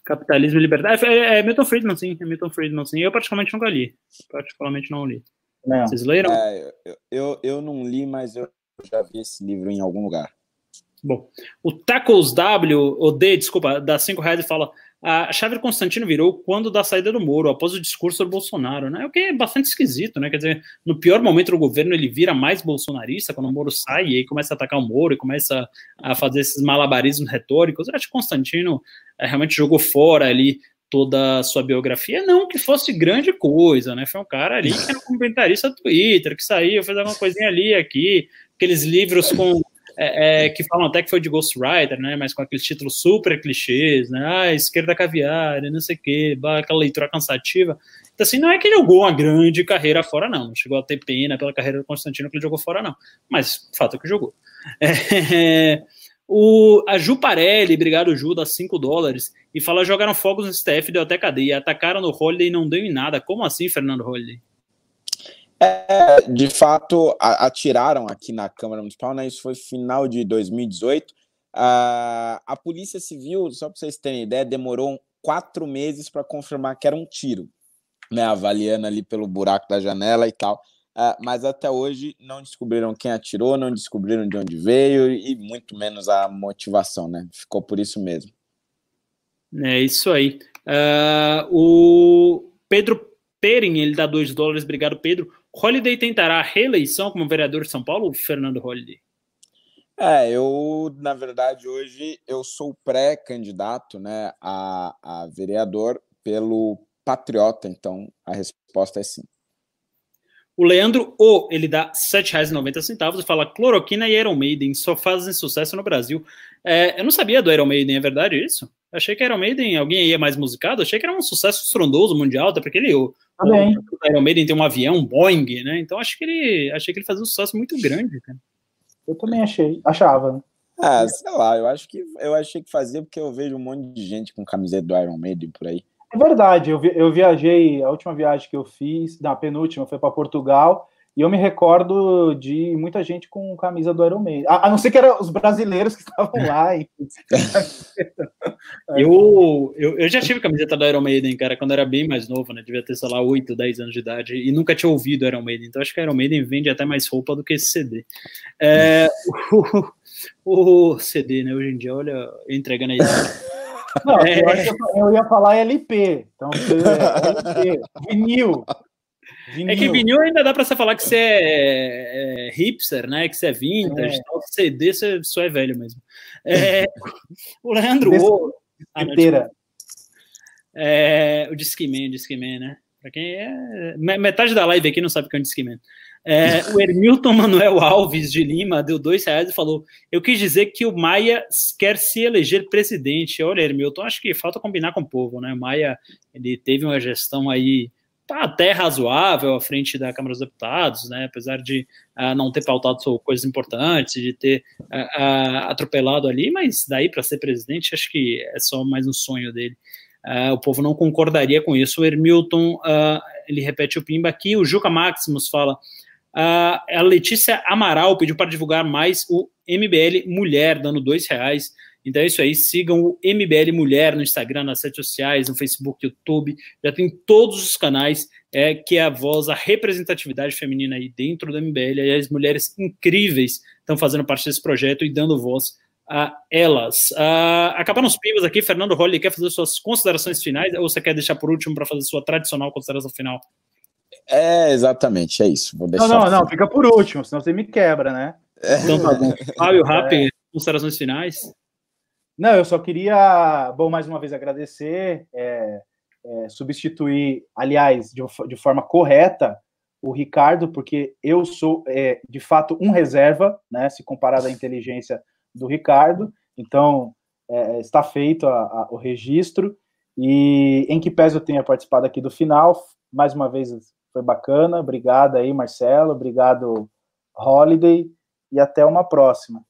S3: Capitalismo e liberdade. É, é, Milton Friedman, sim. É Milton Friedman, sim. Eu praticamente nunca li. Particularmente não li. Não. Vocês leram?
S1: É, eu, eu, eu não li, mas eu já vi esse livro em algum lugar.
S3: Bom, o Tacos W, o D, desculpa, dá 5 reais e fala: a chave Constantino virou quando da saída do Moro, após o discurso do Bolsonaro, né? O que é bastante esquisito, né? Quer dizer, no pior momento do governo ele vira mais bolsonarista, quando o Moro sai e aí começa a atacar o Moro e começa a fazer esses malabarismos retóricos. Eu acho que Constantino é, realmente jogou fora ali toda a sua biografia, não que fosse grande coisa, né? Foi um cara ali que era um comentarista do Twitter, que saiu, fez alguma coisinha ali, aqui, aqueles livros com é, é, que falam até que foi de Ghostwriter, né? Mas com aqueles títulos super clichês, né? Ah, esquerda caviar, não sei o quê, aquela leitura cansativa. Então, assim, não é que jogou uma grande carreira fora, não. Chegou a ter pena pela carreira do Constantino que ele jogou fora, não. Mas fato é que jogou. É, o, a Ju Parelli, obrigado Ju, dá 5 dólares, e fala: jogaram fogos no STF, deu até cadeia, atacaram no Holiday e não deu em nada. Como assim, Fernando Holiday?
S1: É, de fato, atiraram aqui na Câmara Municipal, né? Isso foi final de 2018. a a Polícia Civil, só para vocês terem ideia, demorou quatro meses para confirmar que era um tiro, né? Avaliando ali pelo buraco da janela e tal. Uh, mas até hoje não descobriram quem atirou, não descobriram de onde veio e muito menos a motivação, né? Ficou por isso mesmo.
S3: É isso aí. Uh, o Pedro Perin, ele dá 2 dólares, obrigado, Pedro. Holiday tentará a reeleição como vereador de São Paulo, Fernando Holiday?
S1: É, eu, na verdade, hoje eu sou pré-candidato né, a, a vereador pelo Patriota, então a resposta é sim.
S3: O Leandro O, ele dá R$ 7,90 e fala cloroquina e Iron Maiden só fazem sucesso no Brasil. É, eu não sabia do Iron Maiden, é verdade isso? Achei que Iron Maiden, alguém aí é mais musicado, achei que era um sucesso estrondoso mundial, até porque ele,
S4: Também.
S3: o Iron Maiden tem um avião, um Boeing, né? Então acho que ele, achei que ele fazia um sucesso muito grande, cara.
S4: Eu também achei, achava. Né?
S1: Ah, sei lá, eu acho que eu achei que fazia porque eu vejo um monte de gente com camiseta do Iron Maiden por aí.
S4: É verdade, eu, vi, eu viajei, a última viagem que eu fiz, na penúltima, foi para Portugal, e eu me recordo de muita gente com camisa do Iron Maiden. A, a não ser que eram os brasileiros que estavam lá.
S3: eu, eu, eu já tive camiseta do Iron Maiden, cara, quando era bem mais novo, né? Devia ter, sei lá, 8, 10 anos de idade, e nunca tinha ouvido Iron Maiden. Então acho que Iron Maiden vende até mais roupa do que esse CD. É, o, o CD, né? Hoje em dia, olha, entregando aí.
S4: Não, é... eu, eu, ia falar LP. Então, é, LP, vinil.
S3: Vinil. É que vinil ainda dá para você falar que você é, é, hipster, né? Que você é vintage, é. Tal, CD você só é velho mesmo. É, o Leandro.
S4: inteira. Ah,
S3: É, o Discman, Discman, né? Para quem é. Metade da live aqui não sabe o que é um Discman. É, o Hermilton Manuel Alves de Lima deu dois reais e falou: Eu quis dizer que o Maia quer se eleger presidente. Olha, Hermilton, acho que falta combinar com o povo, né? O Maia ele teve uma gestão aí tá até razoável à frente da Câmara dos Deputados, né? Apesar de uh, não ter pautado coisas importantes, de ter uh, uh, atropelado ali, mas daí para ser presidente, acho que é só mais um sonho dele. o povo não concordaria com isso. O Hermilton, ele repete o pimba aqui. O Juca Maximus fala: a Letícia Amaral pediu para divulgar mais o MBL Mulher, dando dois reais. Então é isso aí, sigam o MBL Mulher no Instagram, nas redes sociais, no Facebook, YouTube, já tem todos os canais, é que é a voz, a representatividade feminina aí dentro do MBL, e as mulheres incríveis estão fazendo parte desse projeto e dando voz a elas. Uh, acabando os pivas aqui, Fernando Holly quer fazer suas considerações finais ou você quer deixar por último para fazer sua tradicional consideração final?
S1: É, exatamente, é isso.
S4: Vou deixar não, não, não, fica por último, senão você me quebra, né?
S3: Então tá bom. Fábio, rápido, é. considerações finais.
S4: Não, eu só queria, bom, mais uma vez agradecer, é, é, substituir, aliás, de, de, forma correta, o Ricardo, porque eu sou, é, de fato, um reserva, né, se comparado à inteligência do Ricardo, então é, está feito a, a, o registro, e em que pese eu tenha participado aqui do final, mais uma vez foi bacana. Obrigado aí, Marcelo. Obrigado, Holiday. E até uma próxima.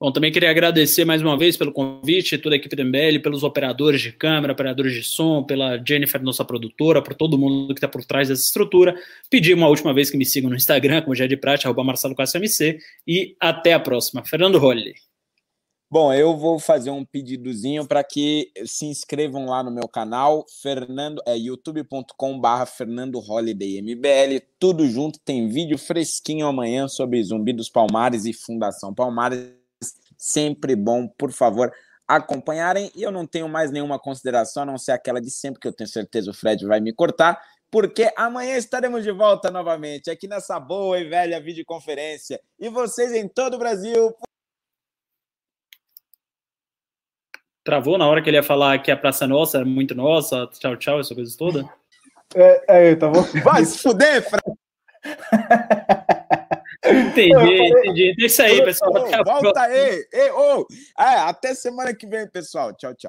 S3: Bom, também queria agradecer mais uma vez pelo convite, toda a equipe do MBL, pelos operadores de câmera, operadores de som, pela Jennifer, nossa produtora, por todo mundo que está por trás dessa estrutura. Pedir uma última vez que me sigam no Instagram, como já é de prática, arroba Marcelo MC, e até a próxima. Fernando Holly.
S1: Bom, eu vou fazer um pedidozinho para que se inscrevam lá no meu canal, Fernando, é youtube.com/barra Fernando Holiday MBL, tudo junto, tem vídeo fresquinho amanhã sobre Zumbi dos Palmares e Fundação Palmares. Sempre bom, por favor, acompanharem. E eu não tenho mais nenhuma consideração, a não ser aquela de sempre, que eu tenho certeza o Fred vai me cortar, porque amanhã estaremos de volta novamente aqui nessa boa e velha videoconferência. E vocês em todo o Brasil.
S3: travou na hora que ele ia falar que a Praça Nossa era muito nossa, tchau, tchau, essa coisa toda?
S4: É, é tava...
S1: Vai se fuder, Fred!
S3: entendi, entendi. Isso aí, pessoal.
S1: volta aí! Ei, oh. é, até semana que vem, pessoal. Tchau, tchau.